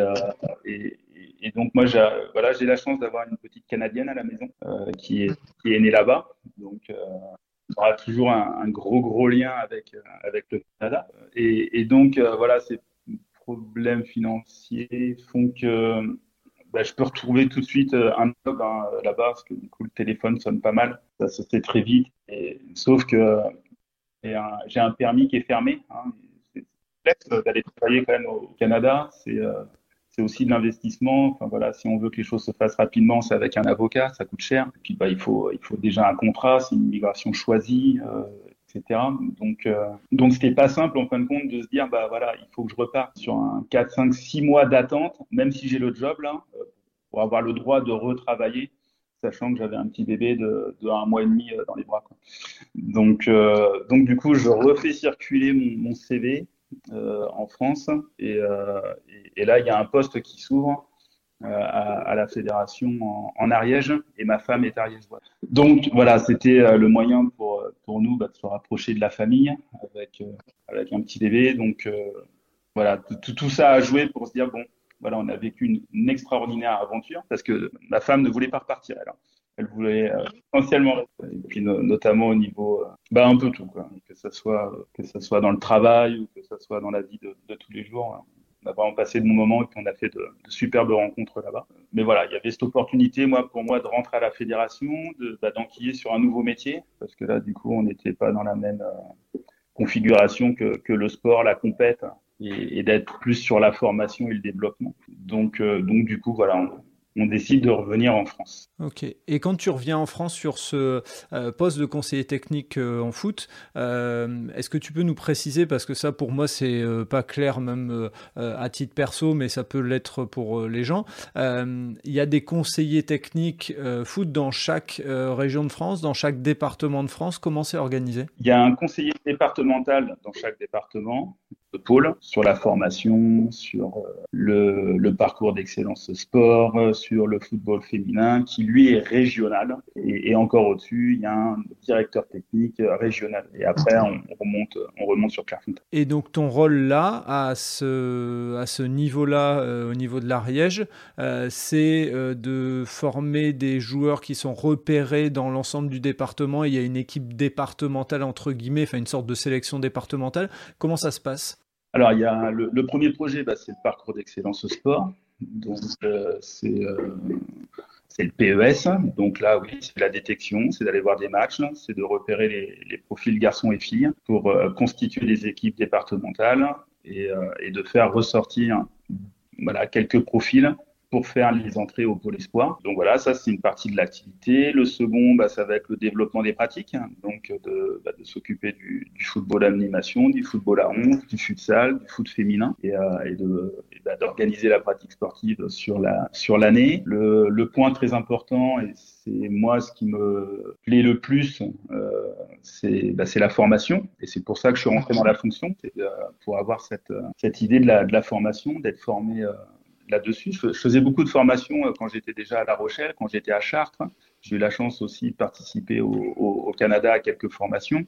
et, et, donc moi, j'ai voilà, la chance d'avoir une petite Canadienne à la maison qui, est, qui est née là-bas. Donc on aura toujours un, un, gros, gros lien avec, avec le Canada. Et, et donc, voilà, ces problèmes financiers font que bah, je peux retrouver tout de suite euh, un job hein, là-bas parce que du coup le téléphone sonne pas mal, ça se fait très vite. Sauf que euh, j'ai un, permis qui est fermé. Hein, c'est complexe d'aller travailler quand même au Canada. C'est euh, aussi de l'investissement. Enfin voilà, si on veut que les choses se fassent rapidement, c'est avec un avocat, ça coûte cher. Et puis bah il faut il faut déjà un contrat, c'est une migration choisie. Euh, Donc, euh, donc c'était pas simple en fin de compte de se dire, bah voilà, il faut que je reparte sur un 4, 5, 6 mois d'attente, même si j'ai le job là, euh, pour avoir le droit de retravailler, sachant que j'avais un petit bébé de, un mois et demi euh, dans les bras. Donc, euh, donc du coup, je refais circuler mon, CV en France et, là, il y a un poste qui s'ouvre euh, à, la fédération en, Ariège et ma femme est ariégeoise. Donc voilà, c'était euh, le moyen pour, pour nous bah, de se rapprocher de la famille avec, euh, avec un petit bébé. Donc voilà, tout, ça a joué pour se dire bon, voilà, on a vécu une, extraordinaire aventure parce que ma femme ne voulait pas repartir. Elle, hein. elle voulait essentiellement et puis notamment au niveau, bah un peu tout, quoi. que ça soit que ça soit dans le travail ou que ça soit dans la vie de, de tous les jours. Hein on a vraiment passé de bons moments et puis on a fait de, superbes rencontres là-bas. Mais voilà, il y avait cette opportunité, moi, pour moi, de rentrer à la fédération, de bah, d'enquiller sur un nouveau métier, parce que là, du coup, on n'était pas dans la même euh, configuration que, le sport, la compète, et, d'être plus sur la formation et le développement. Donc, euh, donc du coup, voilà, on décide de revenir en France. Ok. Et quand tu reviens en France sur ce euh, poste de conseiller technique euh, en foot, euh, est-ce que tu peux nous préciser, parce que ça pour moi c'est pas clair même à titre perso, mais ça peut l'être pour les gens, il y a des conseillers techniques foot dans chaque région de France, dans chaque département de France. Comment c'est organisé? Il y a un conseiller départemental dans chaque département pôle sur la formation, sur euh, le, parcours d'excellence sport, euh, sur le football féminin, qui lui est régional. Et, encore au-dessus, il y a un directeur technique régional. Et après, on, remonte, on remonte sur Clairefontaine. Et donc ton rôle là, à ce, à ce niveau-là, euh, au niveau de l'Ariège, c'est de former des joueurs qui sont repérés dans l'ensemble du département. il y a une équipe départementale entre guillemets, enfin une sorte de sélection départementale. Comment ça se passe? Alors, il y a le, premier projet, bah, c'est le parcours d'excellence au sport. Donc, euh, c'est euh, le PES. Donc là, oui, c'est la détection, c'est d'aller voir des matchs, c'est de repérer les, profils garçons et filles pour euh, constituer des équipes départementales et, et, de faire ressortir voilà, quelques profils pour faire les entrées au pôle espoir. Donc voilà, ça c'est une partie de l'activité. Le second, bah, ça va être le développement des pratiques, hein. donc de, bah, de s'occuper du, du, football animation, du football à 11, du futsal, du foot féminin et, euh, et de bah, d'organiser la pratique sportive sur la sur l'année. Le, le, point très important et c'est moi ce qui me plaît le plus, euh, c'est bah, la formation et c'est pour ça que je suis rentré dans la fonction, c'est euh, pour avoir cette cette idée de la de la formation, d'être formé euh, là-dessus. Je, faisais beaucoup de formations euh, quand j'étais déjà à La Rochelle, quand j'étais à Chartres. J'ai eu la chance aussi de participer au, Canada à quelques formations.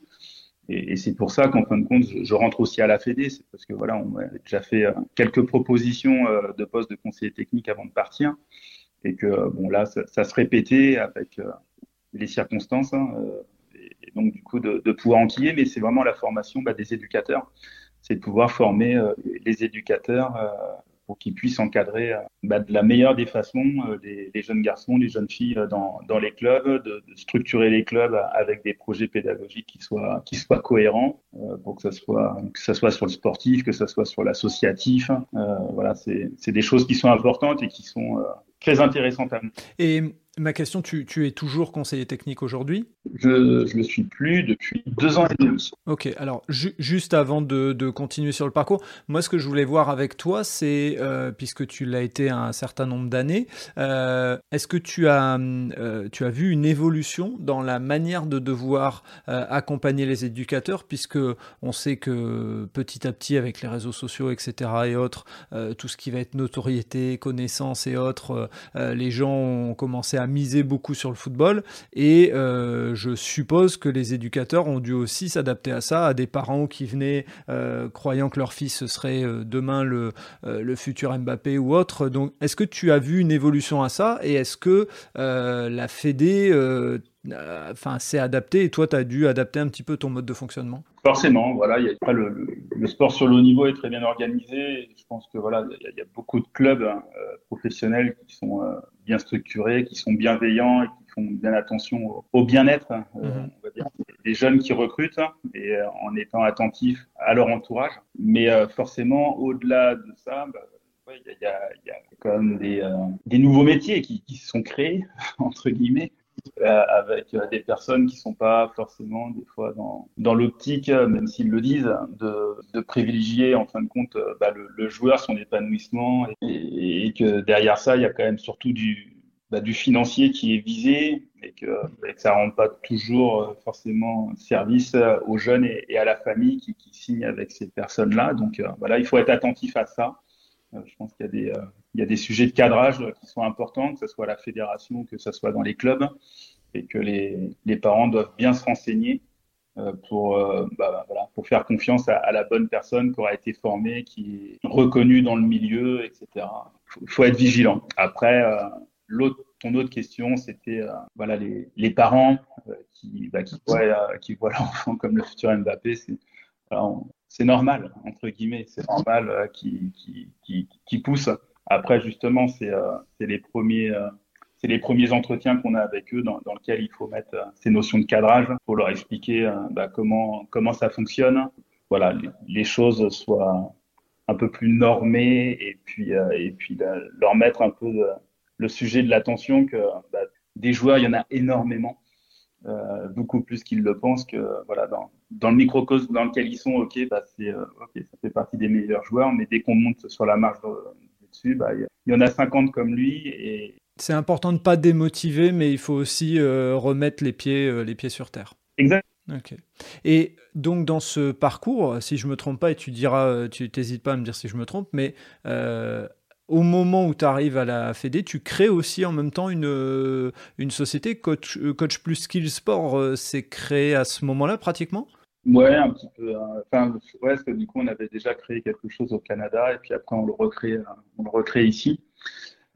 Et, c'est pour ça qu'en fin de compte, je, rentre aussi à la Fédé. C'est parce que voilà, on a déjà fait euh, quelques propositions euh, de poste de conseiller technique avant de partir. Et que bon là, ça, se répétait avec les circonstances. Hein, et, donc du coup, de, pouvoir enquiller. Mais c'est vraiment la formation bah, des éducateurs. C'est de pouvoir former les éducateurs pour qu'ils puissent encadrer euh, bah, de la meilleure des façons euh, les, jeunes garçons, les jeunes filles euh, dans, dans les clubs, de, structurer les clubs avec des projets pédagogiques qui soient, qui soient cohérents pour que ça soit que ça soit sur le sportif, que ça soit sur l'associatif. voilà, c'est des choses qui sont importantes et qui sont très intéressantes à nous. Ma question, tu, es toujours conseiller technique aujourd'hui? Je ne le suis plus depuis deux ans et demi. Ok, alors juste avant de, continuer sur le parcours, moi ce que je voulais voir avec toi, c'est, euh, puisque tu l'as été un certain nombre d'années, euh, est-ce que tu as, euh, tu as vu une évolution dans la manière de devoir accompagner les éducateurs, puisque on sait que petit à petit avec les réseaux sociaux, etc. et autres, tout ce qui va être notoriété, connaissance et autres, les gens ont commencé à misé beaucoup sur le football et euh, je suppose que les éducateurs ont dû aussi s'adapter à ça, à des parents qui venaient euh, croyant que leur fils serait euh, demain le, futur Mbappé ou autre. Donc est-ce que tu as vu une évolution à ça? Et est-ce que la Fédé enfin, s'est adaptée et toi tu as dû adapter un petit peu ton mode de fonctionnement? Forcément, voilà, le, sport sur le haut niveau est très bien organisé. Je pense que voilà, il y, a beaucoup de clubs hein, professionnels qui sont bien structurés, qui sont bienveillants et qui font bien attention au, bien-être, hein, euh, on va dire, des jeunes qui recrutent et euh, en étant attentifs à leur entourage. Mais euh, forcément, au-delà de ça, bah, il y, a, y, a, quand même des, des nouveaux métiers qui, qui sont créés, entre guillemets. Avec des personnes qui sont pas forcément des fois dans, dans l'optique, même s'ils le disent, de, de, privilégier en fin de compte bah, le, joueur, son épanouissement, et, que derrière ça, il y a quand même surtout du, bah, du financier qui est visé et que, ça rend pas toujours forcément service aux jeunes et, à la famille qui, qui signent avec ces personnes-là. Donc voilà, il faut être attentif à ça. Je pense qu'il y a des il y a des sujets de cadrage qui sont importants, que ce soit à la fédération, que ce soit dans les clubs, et que les, parents doivent bien se renseigner euh, pour, euh, bah, pour faire confiance à, la bonne personne qui aura été formée, qui est reconnue dans le milieu, etc. Il faut, être vigilant. Après, euh, ton autre question, c'était euh, les, parents euh, qui, bah, qui, voient, l'enfant comme le futur Mbappé. C'est normal, entre guillemets, c'est normal qui, qui, qui, qui pousse. Après, justement, c'est euh, les premiers euh, les premiers entretiens qu'on a avec eux dans, dans lesquels il faut mettre euh, ces notions de cadrage pour leur expliquer bah, comment comment ça fonctionne. Voilà, les, choses soient un peu plus normées et puis et puis leur mettre un peu le sujet de l'attention que bah, des joueurs, il y en a énormément, euh, beaucoup plus qu'ils le pensent que voilà dans, dans le microcosme dans lequel ils sont, ok, bah c'est ok, ça fait partie des meilleurs joueurs, mais dès qu'on monte sur la marge bah, il y en a 50 comme lui. Et... C'est important de ne pas démotiver, mais il faut aussi euh, remettre les pieds, euh, les pieds sur terre. Exact. Ok. Et donc dans ce parcours, si je me trompe pas, et tu diras, euh, tu t'hésites pas à me dire si je me trompe, mais au moment où tu arrives à la Fédé, tu crées aussi en même temps une, une société, Coach, Coach Plus Skills Sport, c'est créé à ce moment-là pratiquement? Ouais, un petit peu. Hein. Enfin, parce que du coup, on avait déjà créé quelque chose au Canada et puis après, on le recrée, on le recrée ici.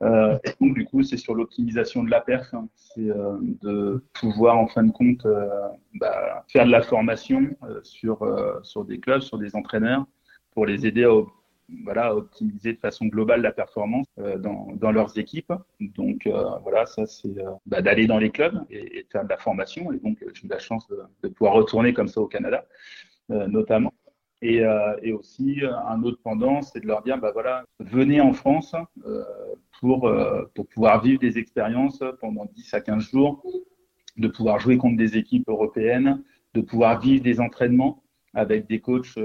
Euh, et donc, du coup, c'est sur l'optimisation de la perf. Hein. C'est euh, de pouvoir, en fin de compte, euh, bah, faire de la formation euh, sur, euh, sur des clubs, sur des entraîneurs pour les aider à voilà, optimiser de façon globale la performance euh, dans, dans, leurs équipes. Donc euh, voilà, ça c'est euh, bah, d'aller dans les clubs et, et, faire de la formation. Et donc j'ai eu la chance de, de, pouvoir retourner comme ça au Canada, notamment. Et, et, aussi, un autre pendant, c'est de leur dire, bah voilà, venez en France pour, pour pouvoir vivre des expériences pendant 10 à 15 jours, de pouvoir jouer contre des équipes européennes, de pouvoir vivre des entraînements avec des coachs,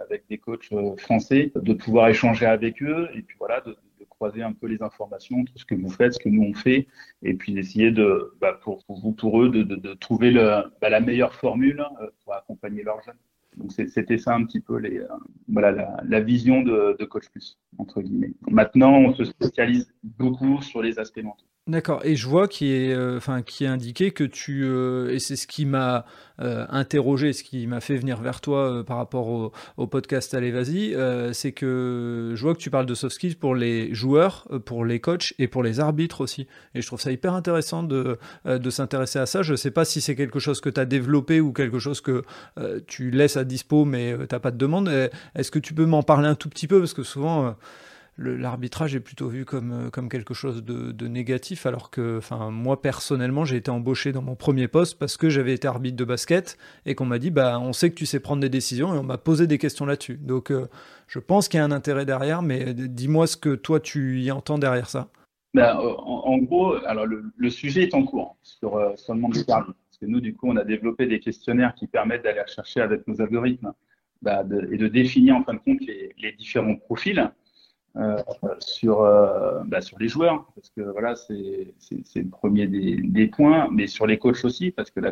avec des coachs français, de pouvoir échanger avec eux et puis voilà, de, croiser un peu les informations, tout ce que vous faites, ce que nous on fait, et puis d'essayer de, bah, pour, vous, pour eux, de, de, trouver le, bah, la meilleure formule euh, pour accompagner leurs jeunes. Donc c'était ça un petit peu les, euh, voilà, la, la, vision de, de Coach Plus, entre guillemets. Maintenant, on se spécialise beaucoup sur les aspects mentaux. D'accord. Et je vois qui est, euh, enfin, qui est indiqué que tu, euh, et c'est ce qui m'a euh, interrogé, ce qui m'a fait venir vers toi par rapport au, podcast Allez Vas-y, c'est que je vois que tu parles de soft skills pour les joueurs, pour les coachs et pour les arbitres aussi. Et je trouve ça hyper intéressant de, s'intéresser à ça. Je ne sais pas si c'est quelque chose que tu as développé ou quelque chose que tu laisses à dispo, mais tu n'as pas de demande. Est-ce que tu peux m'en parler un tout petit peu? Parce que souvent l'arbitrage est plutôt vu comme, euh, comme quelque chose de, négatif, alors que enfin, moi personnellement j'ai été embauché dans mon premier poste parce que j'avais été arbitre de basket et qu'on m'a dit bah on sait que tu sais prendre des décisions et on m'a posé des questions là-dessus. Donc euh, je pense qu'il y a un intérêt derrière, mais dis-moi ce que toi tu y entends derrière ça. Ben, en, gros, alors le, sujet est en cours sur, euh, sur le monde. Parce que nous, du coup, on a développé des questionnaires qui permettent d'aller chercher avec nos algorithmes bah, et de définir en fin de compte les, les différents profils. Euh, sur, euh, bah, sur les joueurs, parce que voilà, c'est le premier des, points, mais sur les coachs aussi, parce que la,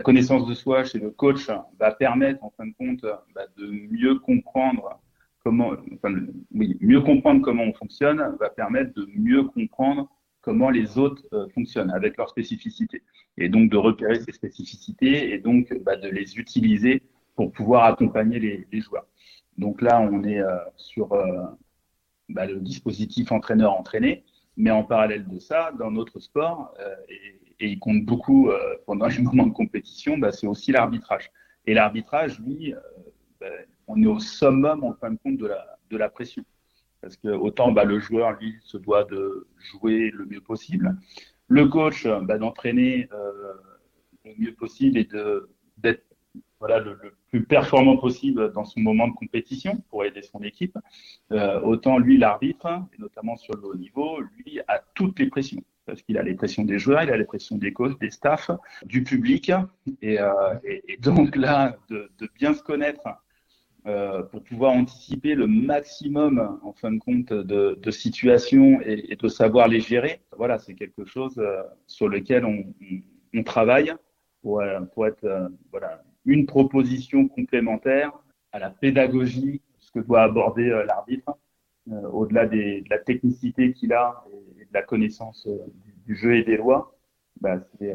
connaissance de soi chez le coach va permettre, en fin de compte, bah, de mieux comprendre comment, enfin, oui, mieux comprendre comment on fonctionne, va permettre de mieux comprendre comment les autres euh, fonctionnent avec leurs spécificités. Et donc de repérer ces spécificités et donc bah, de les utiliser pour pouvoir accompagner les joueurs. Donc là, on est euh, sur euh, bah, le dispositif entraîneur-entraîné, mais en parallèle de ça, dans notre sport, euh, et, il compte beaucoup pendant les moments de compétition, bah, c'est aussi l'arbitrage. Et l'arbitrage, lui, bah, on est au summum en fin de compte de la, pression. Parce que autant le joueur, lui, se doit de jouer le mieux possible. Le coach, d'entraîner le mieux possible et d'être voilà, le, plus performant possible dans son moment de compétition pour aider son équipe. Euh, autant lui, l'arbitre, et notamment sur le haut niveau, lui a toutes les pressions. Parce qu'il a les pressions des joueurs, il a les pressions des coachs, des staffs, du public. Et, euh, donc là, de, bien se connaître euh, pour pouvoir anticiper le maximum, en fin de compte, de, situations et, de savoir les gérer, voilà, c'est quelque chose sur lequel on, travaille pour, pour être voilà, une proposition complémentaire à la pédagogie, ce que doit aborder euh, l'arbitre, euh, au-delà de la technicité qu'il a et, de la connaissance euh, du, jeu et des lois. Bah, c'est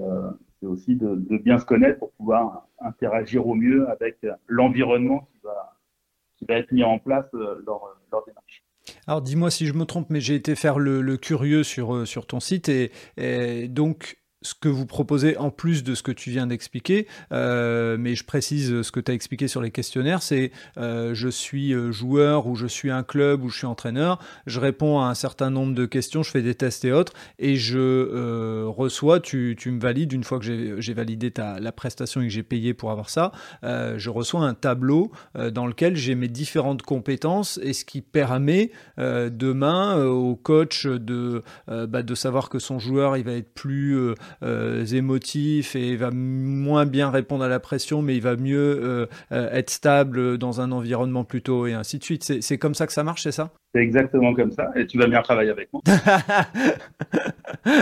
aussi de, bien se connaître pour pouvoir interagir au mieux avec l'environnement qui va, être mis en place lors, lors des matchs. Alors dis-moi si je me trompe, mais j'ai été faire le, curieux sur, ton site et donc ce que vous proposez en plus de ce que tu viens d'expliquer, euh, mais je précise ce que tu as expliqué sur les questionnaires, c'est euh, je suis euh, joueur ou je suis un club ou je suis entraîneur, je réponds à un certain nombre de questions, je fais des tests et autres, et je reçois, tu, tu, me valides, une fois que j'ai validé ta, la prestation et que j'ai payé pour avoir ça, je reçois un tableau dans lequel j'ai mes différentes compétences et ce qui permet demain au coach de, bah, de savoir que son joueur il va être plus euh, émotif et il va moins bien répondre à la pression, mais il va mieux euh, euh, être stable dans un environnement plutôt et ainsi de suite. C'est comme ça que ça marche, c'est ça? C'est exactement comme ça. Et tu vas bien travailler avec moi.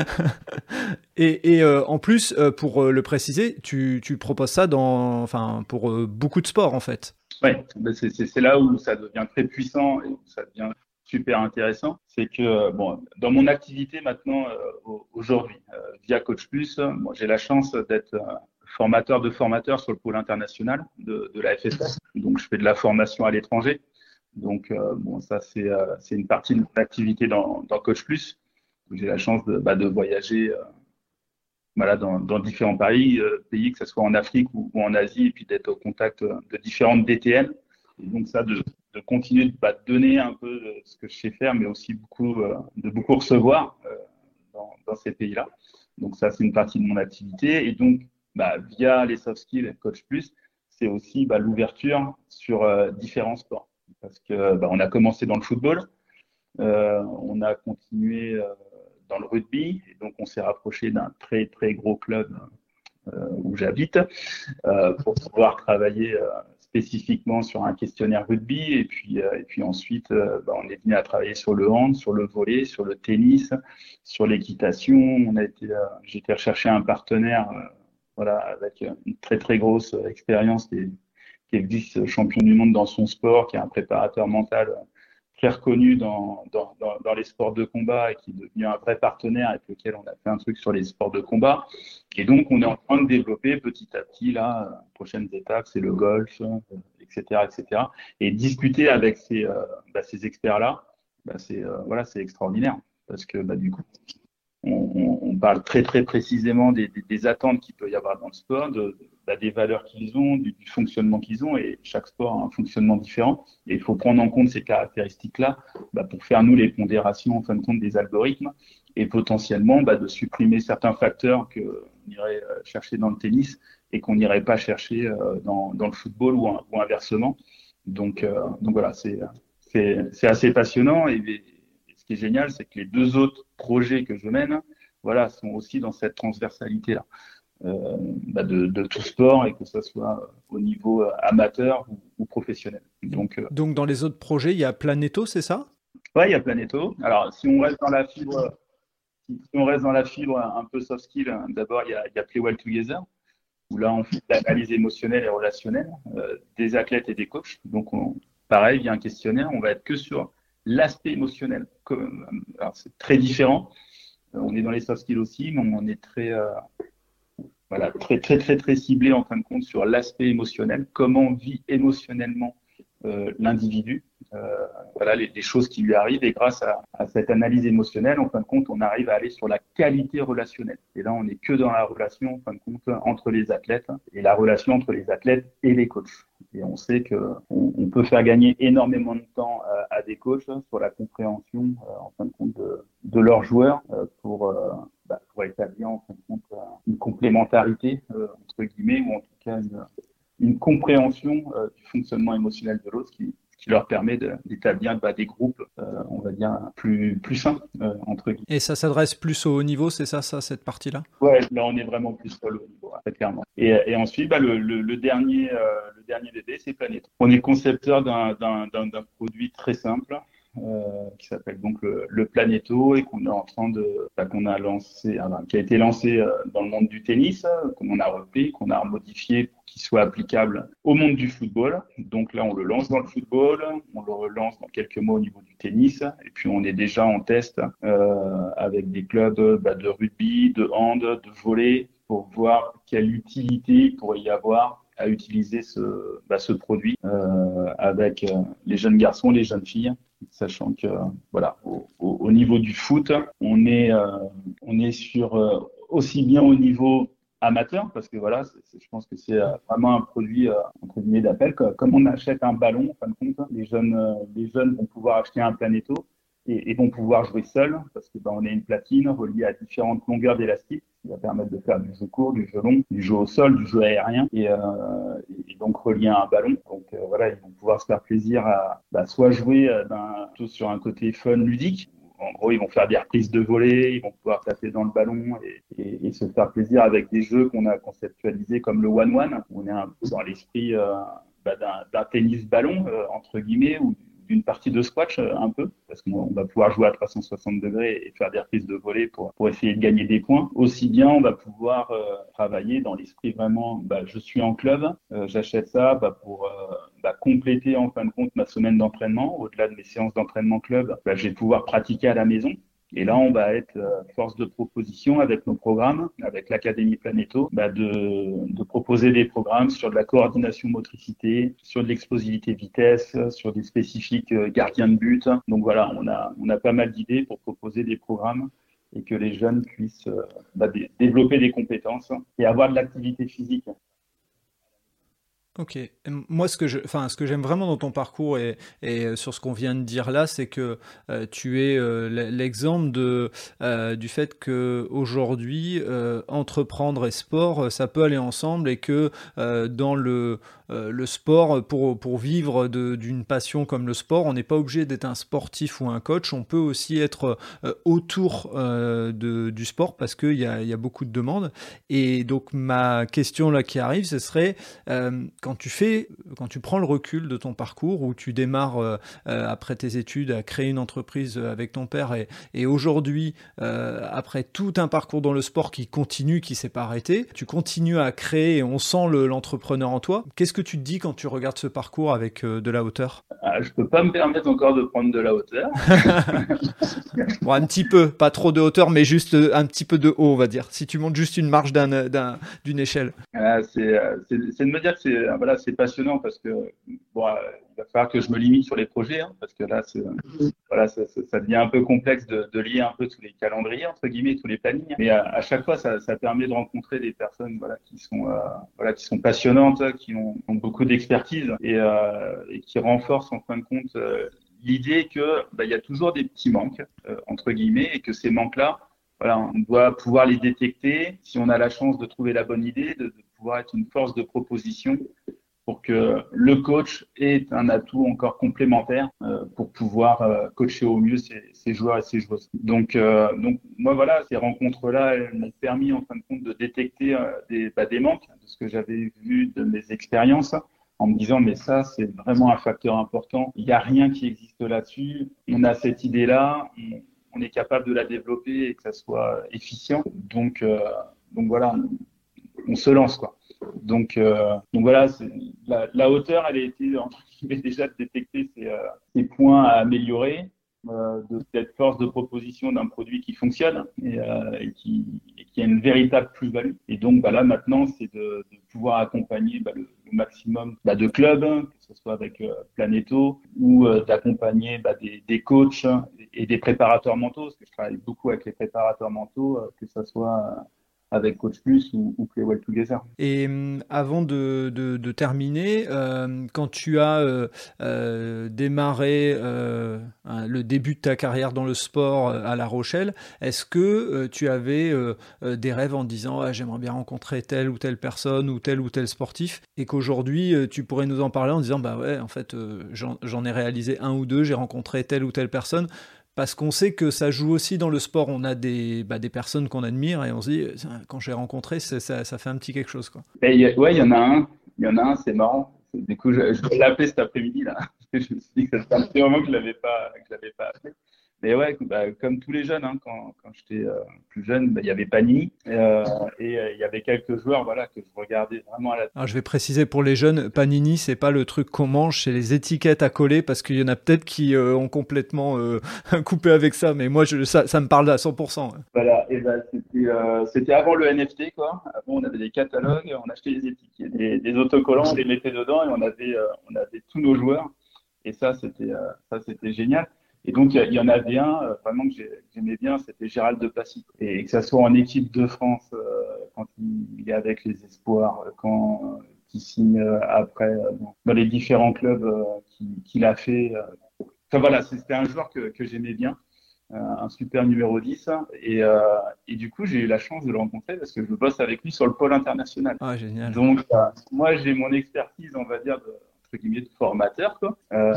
et, et en plus, pour le préciser, tu, tu, proposes ça dans, enfin, pour beaucoup de sports en fait. Oui, c'est là où ça devient très puissant et où ça devient super intéressant, c'est que bon, dans mon activité maintenant euh, aujourd'hui euh, via Coach Plus, moi j'ai la chance d'être formateur de formateurs sur le pôle international de, la FSS. Donc je fais de la formation à l'étranger. Donc euh, bon, ça c'est c'est une partie de mon activité dans, dans Coach Plus. J'ai la chance de, bah, voyager voilà, dans, différents pays, pays, que ce soit en Afrique ou, ou en Asie, et puis d'être au contact de différentes DTN. Et donc ça, de, de continuer de bah, donner un peu de ce que je sais faire, mais aussi beaucoup, euh, de beaucoup recevoir euh, dans, ces pays-là. Donc ça, c'est une partie de mon activité. Et donc, bah, via les soft skills Coach Plus, c'est aussi bah, l'ouverture sur différents sports. Parce que bah, on a commencé dans le football, on a continué dans le rugby, et donc on s'est rapproché d'un très très gros club où j'habite pour pouvoir travailler spécifiquement sur un questionnaire rugby et puis euh, et puis ensuite euh, bah, on est venu à travailler sur le hand, sur le volley, sur le tennis, sur l'équitation. On a été euh, j'ai été rechercher un partenaire voilà avec une très très grosse expérience qui est vice-champion du monde dans son sport, qui est un préparateur mental très reconnu dans, dans, dans, les sports de combat et qui est devenu un vrai partenaire avec lequel on a fait un truc sur les sports de combat. Et donc, on est en train de développer petit à petit, là, prochaines étapes, c'est le golf, etc., euh, etc. Et discuter avec ces, euh, bah, ces experts-là, bah, c'est euh, voilà, extraordinaire parce que bah, du coup, on, parle très très précisément des, des, attentes qu'il peut y avoir dans le sport, bah, des valeurs qu'ils ont, du, fonctionnement qu'ils ont, et chaque sport a un fonctionnement différent. Et il faut prendre en compte ces caractéristiques-là bah, pour faire, nous, les pondérations, en fin de compte, des algorithmes, et potentiellement bah, de supprimer certains facteurs qu'on irait euh, chercher dans le tennis et qu'on n'irait pas chercher euh, dans, le football ou, ou inversement. Donc, euh, donc voilà, c'est assez passionnant. Et, et, ce qui est génial, c'est que les deux autres projets que je mène, voilà, sont aussi dans cette transversalité-là. Euh, bah, de, de, tout sport et que ce soit au niveau euh, amateur ou, professionnel. Donc, euh, Donc dans les autres projets, il y a Planeto, c'est ça? Oui, il y a Planeto. Alors si on reste dans la fibre, si on reste dans la fibre un peu soft skill, hein, d'abord il y a, il y a Play Well Together où là on fait l'analyse émotionnelle et relationnelle des athlètes et des coachs. Donc on, pareil, il y a un questionnaire, on va être que sur l'aspect émotionnel. Alors c'est très différent. On est dans les soft skills aussi, mais on est très voilà, très, très, très, très ciblé en fin de compte sur l'aspect émotionnel, comment vit émotionnellement l'individu, euh, voilà les, les, choses qui lui arrivent et grâce à, à, cette analyse émotionnelle, en fin de compte, on arrive à aller sur la qualité relationnelle. Et là, on n'est que dans la relation, en fin de compte, entre les athlètes et la relation entre les athlètes et les coachs. Et on sait que on, peut faire gagner énormément de temps euh, à des coachs sur la compréhension, euh, en fin de compte, de, de leurs joueurs euh, pour bah, pour établir en fin de compte une complémentarité entre guillemets ou en tout cas une, une compréhension euh, du fonctionnement émotionnel de l'autre qui, qui leur permet d'établir bah, des groupes, euh, on va dire, plus, plus sains, euh, entre guillemets. Et ça s'adresse plus au haut niveau, c'est ça, ça, cette partie-là? Ouais, là, on est vraiment plus sur le haut niveau, très clairement. Et, et ensuite, bah, le, le, le, dernier, le dernier bébé, c'est Planète. On est concepteur d'un produit très simple, euh, qui s'appelle donc le, le, Planeto et qu'on est en train de, bah, qu'on a lancé, enfin, qui a été lancé euh, dans le monde du tennis, qu'on a repris, qu'on a modifié pour qu'il soit applicable au monde du football. Donc là, on le lance dans le football, on le relance dans quelques mois au niveau du tennis, et puis on est déjà en test euh, avec des clubs bah, de rugby, de hand, de volley, pour voir quelle utilité il pourrait y avoir à utiliser ce, bah, produit euh, avec euh, les jeunes garçons, les jeunes filles, sachant que voilà, au, au, niveau du foot, on est, euh, on est sur aussi bien au niveau amateur, parce que voilà, je pense que c'est vraiment un produit entre d'appel. Comme on achète un ballon, en fin de compte, les jeunes, les jeunes vont pouvoir acheter un planéto et, et vont pouvoir jouer seuls, parce que ben, on a une platine reliée à différentes longueurs d'élastique qui va permettre de faire du jeu court, du jeu long, du jeu au sol, du jeu aérien, et, euh, et donc relié à un ballon. Donc euh, voilà, ils vont pouvoir se faire plaisir à bah, soit jouer euh, tout sur un côté fun, ludique, en gros, ils vont faire des reprises de volée, ils vont pouvoir taper dans le ballon et, et, et se faire plaisir avec des jeux qu'on a conceptualisés comme le one-one. On est un peu dans l'esprit euh, bah, d'un tennis ballon, euh, entre guillemets, ou une partie de squash euh, un peu, parce qu'on va pouvoir jouer à 360 degrés et faire des reprises de volée pour, essayer de gagner des points. Aussi bien, on va pouvoir euh, travailler dans l'esprit vraiment, bah, je suis en club, euh, j'achète ça bah, pour bah, compléter en fin de compte ma semaine d'entraînement. Au-delà de mes séances d'entraînement club, je vais pouvoir pratiquer à la maison. Et là, on va être euh, force de proposition avec nos programmes, avec l'Académie Planéto, bah de, de, proposer des programmes sur de la coordination motricité, sur de l'explosivité vitesse, sur des spécifiques euh, gardiens de but. Donc voilà, on a, on a pas mal d'idées pour proposer des programmes et que les jeunes puissent euh, bah, développer des compétences et avoir de l'activité physique Ok. Moi, ce que je, enfin, ce que j'aime vraiment dans ton parcours et, euh, sur ce qu'on vient de dire là, c'est que euh, tu es euh, l'exemple de du fait que aujourd'hui, entreprendre et sport, ça peut aller ensemble et que dans le le sport, pour, pour vivre d'une passion comme le sport, on n'est pas obligé d'être un sportif ou un coach. On peut aussi être autour de, du sport parce qu'il y a, y a beaucoup de demandes. Et donc ma question là qui arrive, ce serait quand quand tu fais, quand tu prends le recul de ton parcours, où tu démarres euh, euh, après tes études à créer une entreprise euh, avec ton père, et, aujourd'hui, après tout un parcours dans le sport qui continue, qui s'est pas arrêté, tu continues à créer et on sent l'entrepreneur en toi. Qu'est-ce que tu te dis quand tu regardes ce parcours avec de la hauteur? Ah, Je peux pas me permettre encore de prendre de la hauteur. bon, un petit peu, pas trop de hauteur, mais juste un petit peu de haut, on va dire. Si tu montes juste une marche d'une échelle. Ah, c'est de me dire que c'est voilà, c'est passionnant parce que bon, euh, il va falloir que je me limite sur les projets, hein, parce que là, voilà, ça, devient un peu complexe de, lier un peu tous les calendriers entre guillemets, tous les plannings. Mais à, chaque fois, ça, ça, permet de rencontrer des personnes, voilà, qui sont, euh, voilà, qui sont passionnantes, qui ont, beaucoup d'expertise et, euh, qui renforcent en fin de compte euh, l'idée que bah, il y a toujours des petits manques entre guillemets et que ces manques-là voilà, on doit pouvoir les détecter si on a la chance de trouver la bonne idée, être une force de proposition pour que le coach ait un atout encore complémentaire euh, pour pouvoir euh, coacher au mieux ses, joueurs et ses joueuses. Donc, euh, donc moi voilà, ces rencontres-là m'ont permis en fin de compte de détecter des, bah, des manques de ce que j'avais vu de mes expériences en me disant mais ça c'est vraiment un facteur important. Il n'y a rien qui existe là-dessus. On a cette idée-là, on, on, est capable de la développer et que ça soit efficient. Donc donc voilà, on se lance quoi. Donc, euh, donc voilà, la, la, hauteur, elle a été entre guillemets déjà de détecter ces, euh, points à améliorer, euh, de cette force de proposition d'un produit qui fonctionne et, euh, et, qui, et, qui, a une véritable plus-value. Et donc bah là maintenant, c'est de, de, pouvoir accompagner bah, le, le, maximum bah, de clubs, que ce soit avec euh, Planeto, ou euh, d'accompagner bah, des, des, coachs et des préparateurs mentaux, parce que je travaille beaucoup avec les préparateurs mentaux, que ce soit avec Coach Plus ou, ou Play Well Together. Et hum, avant de, terminer, euh, quand tu as euh, euh, démarré euh, le début de ta carrière dans le sport à La Rochelle, est-ce que tu avais des rêves en disant ah, j'aimerais bien rencontrer telle ou telle personne ou tel ou tel sportif et qu'aujourd'hui tu pourrais nous en parler en disant bah ouais en fait j'en ai réalisé un ou deux, j'ai rencontré telle ou telle personne parce qu'on sait que ça joue aussi dans le sport. On a des, bah, des personnes qu'on admire et on se dit, quand j'ai rencontré, ça, ça, fait un petit quelque chose. Quoi. Ouais, il y en a un, il y en a un, c'est marrant. Du coup, je, vais l'appeler cet après-midi je me suis dit que ça fait un petit moment que je l'avais pas, que je l'avais pas appelé. Mais ouais, bah, comme tous les jeunes, hein, quand, quand j'étais euh, plus jeune, bah, il y avait Panini euh, et euh, il y avait quelques joueurs voilà, que je regardais vraiment à la Alors, je vais préciser pour les jeunes, Panini, c'est pas le truc qu'on mange, c'est les étiquettes à coller parce qu'il y en a peut-être qui ont complètement coupé avec ça, mais moi, je, ça, ça me parle à 100%. Voilà, et bah, c'était avant le NFT, quoi. Avant, on avait des catalogues, on achetait des étiquettes, des, des autocollants, on les mettait dedans et on avait, on avait tous nos joueurs. Et ça, c'était ça, c'était génial. Et donc, il y, en avait un euh, vraiment que j'aimais bien, c'était Gérald de Passy. Et que ça soit en équipe de France, euh, quand il est avec les espoirs, euh, quand il signe après dans les différents clubs qu'il a fait. Enfin voilà, c'était un joueur que, que j'aimais bien, un super numéro 10. Et, et du coup, j'ai eu la chance de le rencontrer parce que je bosse avec lui sur le pôle international. Ah, génial. Donc, moi, j'ai mon expertise, on va dire, de, guillemets, de formateur. Quoi. Euh,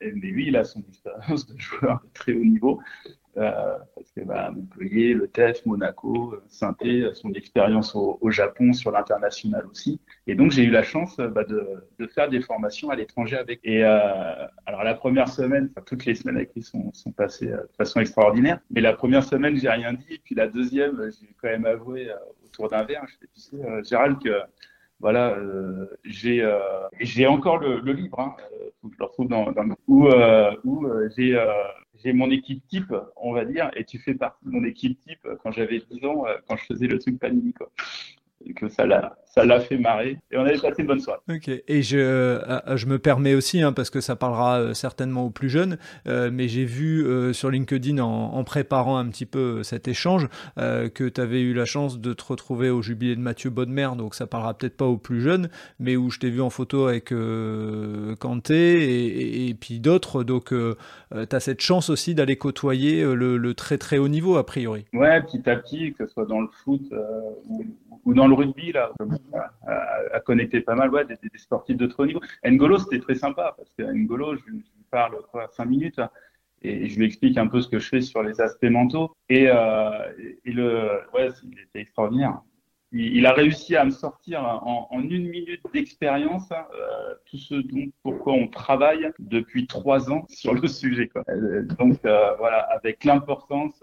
mais lui, il a son expérience de joueur de très haut niveau. Euh, parce que bah, Montpellier, le TEF, Monaco, Saint-Étienne, son expérience au, Japon sur l'international aussi. Et donc j'ai eu la chance bah, de, faire des formations à l'étranger avec. Et euh, alors la première semaine, enfin, toutes les semaines avec lui sont, passées euh, de façon extraordinaire. Mais la première semaine, j'ai rien dit. Et puis la deuxième, j'ai quand même avoué euh, autour d'un verre. Je fais, tu sais, euh, Gérald, que voilà, euh, j'ai euh, j'ai encore le, le livre, hein, euh, je le retrouve dans, dans où, euh, où euh, j'ai j'ai mon équipe type, on va dire, et tu fais partie de mon équipe type quand j'avais 10 ans, quand je faisais le truc Panini, quoi. Et que ça l'a ça l'a fait marrer et on avait passé une bonne soirée. Ok. Et je, euh, je me permets aussi, hein, parce que ça parlera euh, certainement aux plus jeunes, euh, mais j'ai vu sur LinkedIn en, préparant un petit peu cet échange que tu avais eu la chance de te retrouver au jubilé de Mathieu Bodmer, donc ça parlera peut-être pas aux plus jeunes, mais où je t'ai vu en photo avec Kanté et, puis d'autres. Donc tu as cette chance aussi d'aller côtoyer le, très très haut niveau a priori. Ouais, petit à petit, que ce soit dans le foot ou ou dans le rugby, là, à, connecter pas mal ouais, des, sportifs de trop niveau. N'Golo, c'était très sympa, parce que N'Golo, je, lui parle quoi, cinq minutes, et je lui explique un peu ce que je fais sur les aspects mentaux. Et, euh, et le, ouais, il était extraordinaire il, a réussi à me sortir en, une minute d'expérience euh, tout ce dont pourquoi on travaille depuis trois ans sur le sujet. Quoi. Euh, donc euh, voilà, avec l'importance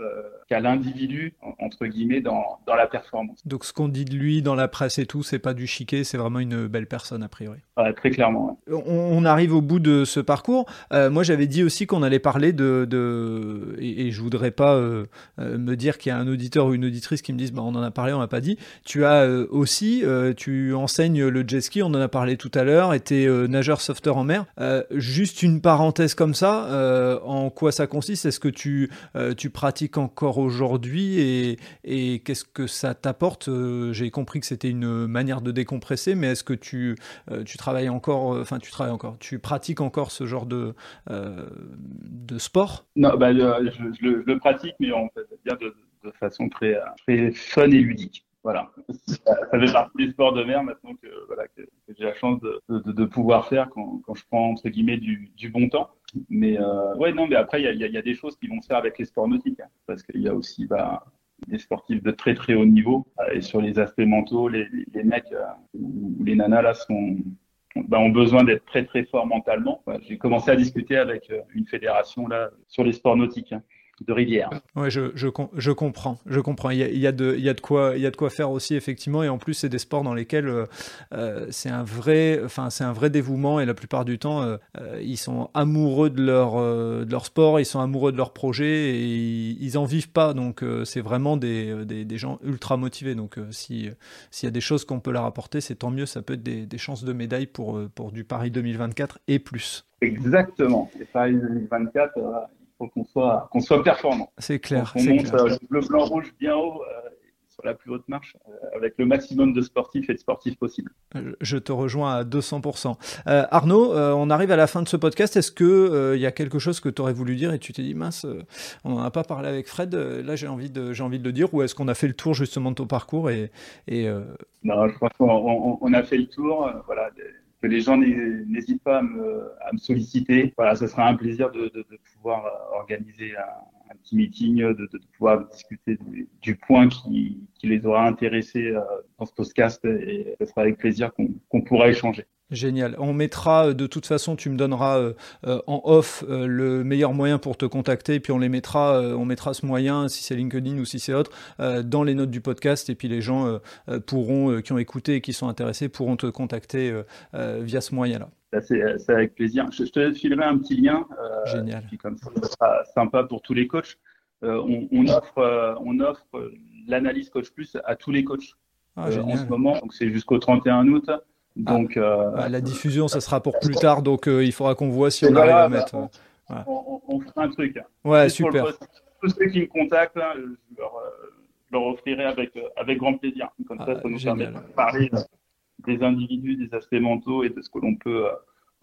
qu'a l'individu entre guillemets dans, dans la performance. Donc ce qu'on dit de lui dans la presse et tout, c'est pas du chiquet, c'est vraiment une belle personne a priori. très clairement. On, arrive au bout de ce parcours. moi j'avais dit aussi qu'on allait parler de, de... Et, je voudrais pas me dire qu'il y a un auditeur ou une auditrice qui me dise bah, on en a parlé, on l'a pas dit. Tu euh, aussi, euh, tu enseignes le jet ski, on en a parlé tout à l'heure, et tu es euh, nageur sauveteur en mer. juste une parenthèse comme ça, en quoi ça consiste? Est-ce que tu, tu pratiques encore aujourd'hui et, et qu'est-ce que ça t'apporte? J'ai compris que c'était une manière de décompresser, mais est-ce que tu, tu travailles encore, enfin tu travailles encore, tu pratiques encore ce genre de, de sport? Non, bah, je, le, pratique, mais on fait bien de, de façon très, très fun et ludique. Voilà, ça, fait partie du sport de mer maintenant que, voilà, que, j'ai la chance de, de, de, pouvoir faire quand, quand, je prends entre guillemets du, du bon temps. Mais euh, ouais, non, mais après il y a, y a, des choses qui vont se faire avec les sports nautiques, hein, parce qu'il y a aussi bah, des sportifs de très très haut niveau euh, et sur les aspects mentaux, les, les mecs euh, ou les nanas là sont bah, ont besoin d'être très très forts mentalement. J'ai commencé à discuter avec euh, une fédération là sur les sports nautiques. De rivière. Ouais, je, je, je, comprends, je comprends. Il y, a, il y, a de, il y a de quoi, il y a de quoi faire aussi effectivement, et en plus c'est des sports dans lesquels euh, euh, c'est un vrai, enfin c'est un vrai dévouement, et la plupart du temps euh, ils sont amoureux de leur, de leur sport, ils sont amoureux de leur projet, et ils, en vivent pas. Donc c'est vraiment des, des, des, gens ultra motivés. Donc si s'il y a des choses qu'on peut leur apporter, c'est tant mieux. Ça peut être des, des chances de médaille pour pour du Paris 2024 et plus. Exactement. Et Paris 2024 qu'on soit, qu'on soit performant. C'est clair. On monte euh, le blanc rouge bien haut euh, sur la plus haute marche euh, avec le maximum de sportifs et de sportifs possibles. Je te rejoins à 200%. Arnaud, on arrive à la fin de ce podcast. Est-ce qu'il il y a quelque chose que tu aurais voulu dire et tu t'es dit, mince, on n'en a pas parlé avec Fred, là j'ai envie, de, j'ai envie de le dire, ou est-ce qu'on a fait le tour justement de ton parcours et, et Non, je crois qu'on on, a fait le tour. voilà, que les gens n'hésitent pas à me, à me, solliciter. Voilà, ce sera un plaisir de, de, de pouvoir euh, organiser un, petit meeting, de, de pouvoir discuter du, du point qui, qui, les aura intéressés euh, dans ce podcast et ce sera avec plaisir qu'on pourra échanger. Génial. On mettra, euh, de toute façon, tu me donneras euh, euh, en off le meilleur moyen pour te contacter, et puis on les mettra, on mettra ce moyen, si c'est LinkedIn ou si c'est autre, dans les notes du podcast, et puis les gens pourront, qui ont écouté et qui sont intéressés, pourront te contacter via ce moyen-là. C'est avec plaisir. Je, te filerai un petit lien. Génial. comme ça, ça sera sympa pour tous les coachs. On, on, offre, on offre l'analyse Coach Plus à tous les coachs ah, en ce moment. Donc c'est jusqu'au 31 août. Donc, euh, bah, la diffusion, ça sera pour plus tard, donc euh, il faudra qu'on voit si on arrive à mettre. Euh, on, fera un truc. Ouais, super. tous ceux qui me contactent, hein, je, leur, leur, offrirai avec, avec grand plaisir. Comme ça, ah, ça nous permet de parler des individus, des aspects mentaux et de ce que l'on peut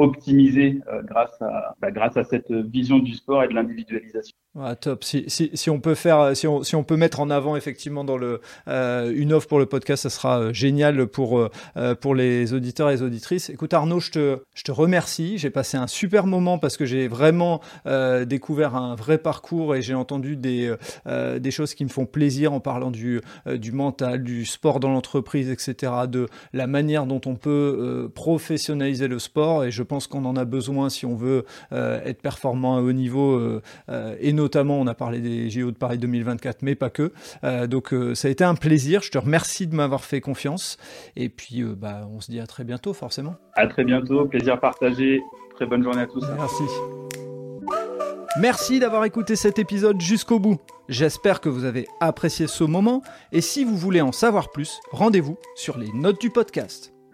optimiser grâce, à, bah, grâce à cette vision du sport et de l'individualisation. Ah, top. Si, si, si, on peut faire, si on, si on peut mettre en avant effectivement dans le euh, une offre pour le podcast, ça sera euh, génial pour euh, pour les auditeurs et les auditrices. Écoute Arnaud, je te je te remercie. J'ai passé un super moment parce que j'ai vraiment euh, découvert un vrai parcours et j'ai entendu des euh, des choses qui me font plaisir en parlant du du mental, du sport dans l'entreprise, etc. De la manière dont on peut professionnaliser le sport et je pense qu'on en a besoin si on veut être performant à haut niveau et notamment on a parlé des JO de Paris 2024, mais pas que. Euh, donc euh, ça a été un plaisir. Je te remercie de m'avoir fait confiance. Et puis euh, bah, on se dit à très bientôt, forcément. À très bientôt. Plaisir partagé. Très bonne journée à tous. Merci. Merci d'avoir écouté cet épisode jusqu'au bout. J'espère que vous avez apprécié ce moment et si vous voulez en savoir plus, rendez-vous sur les notes du podcast.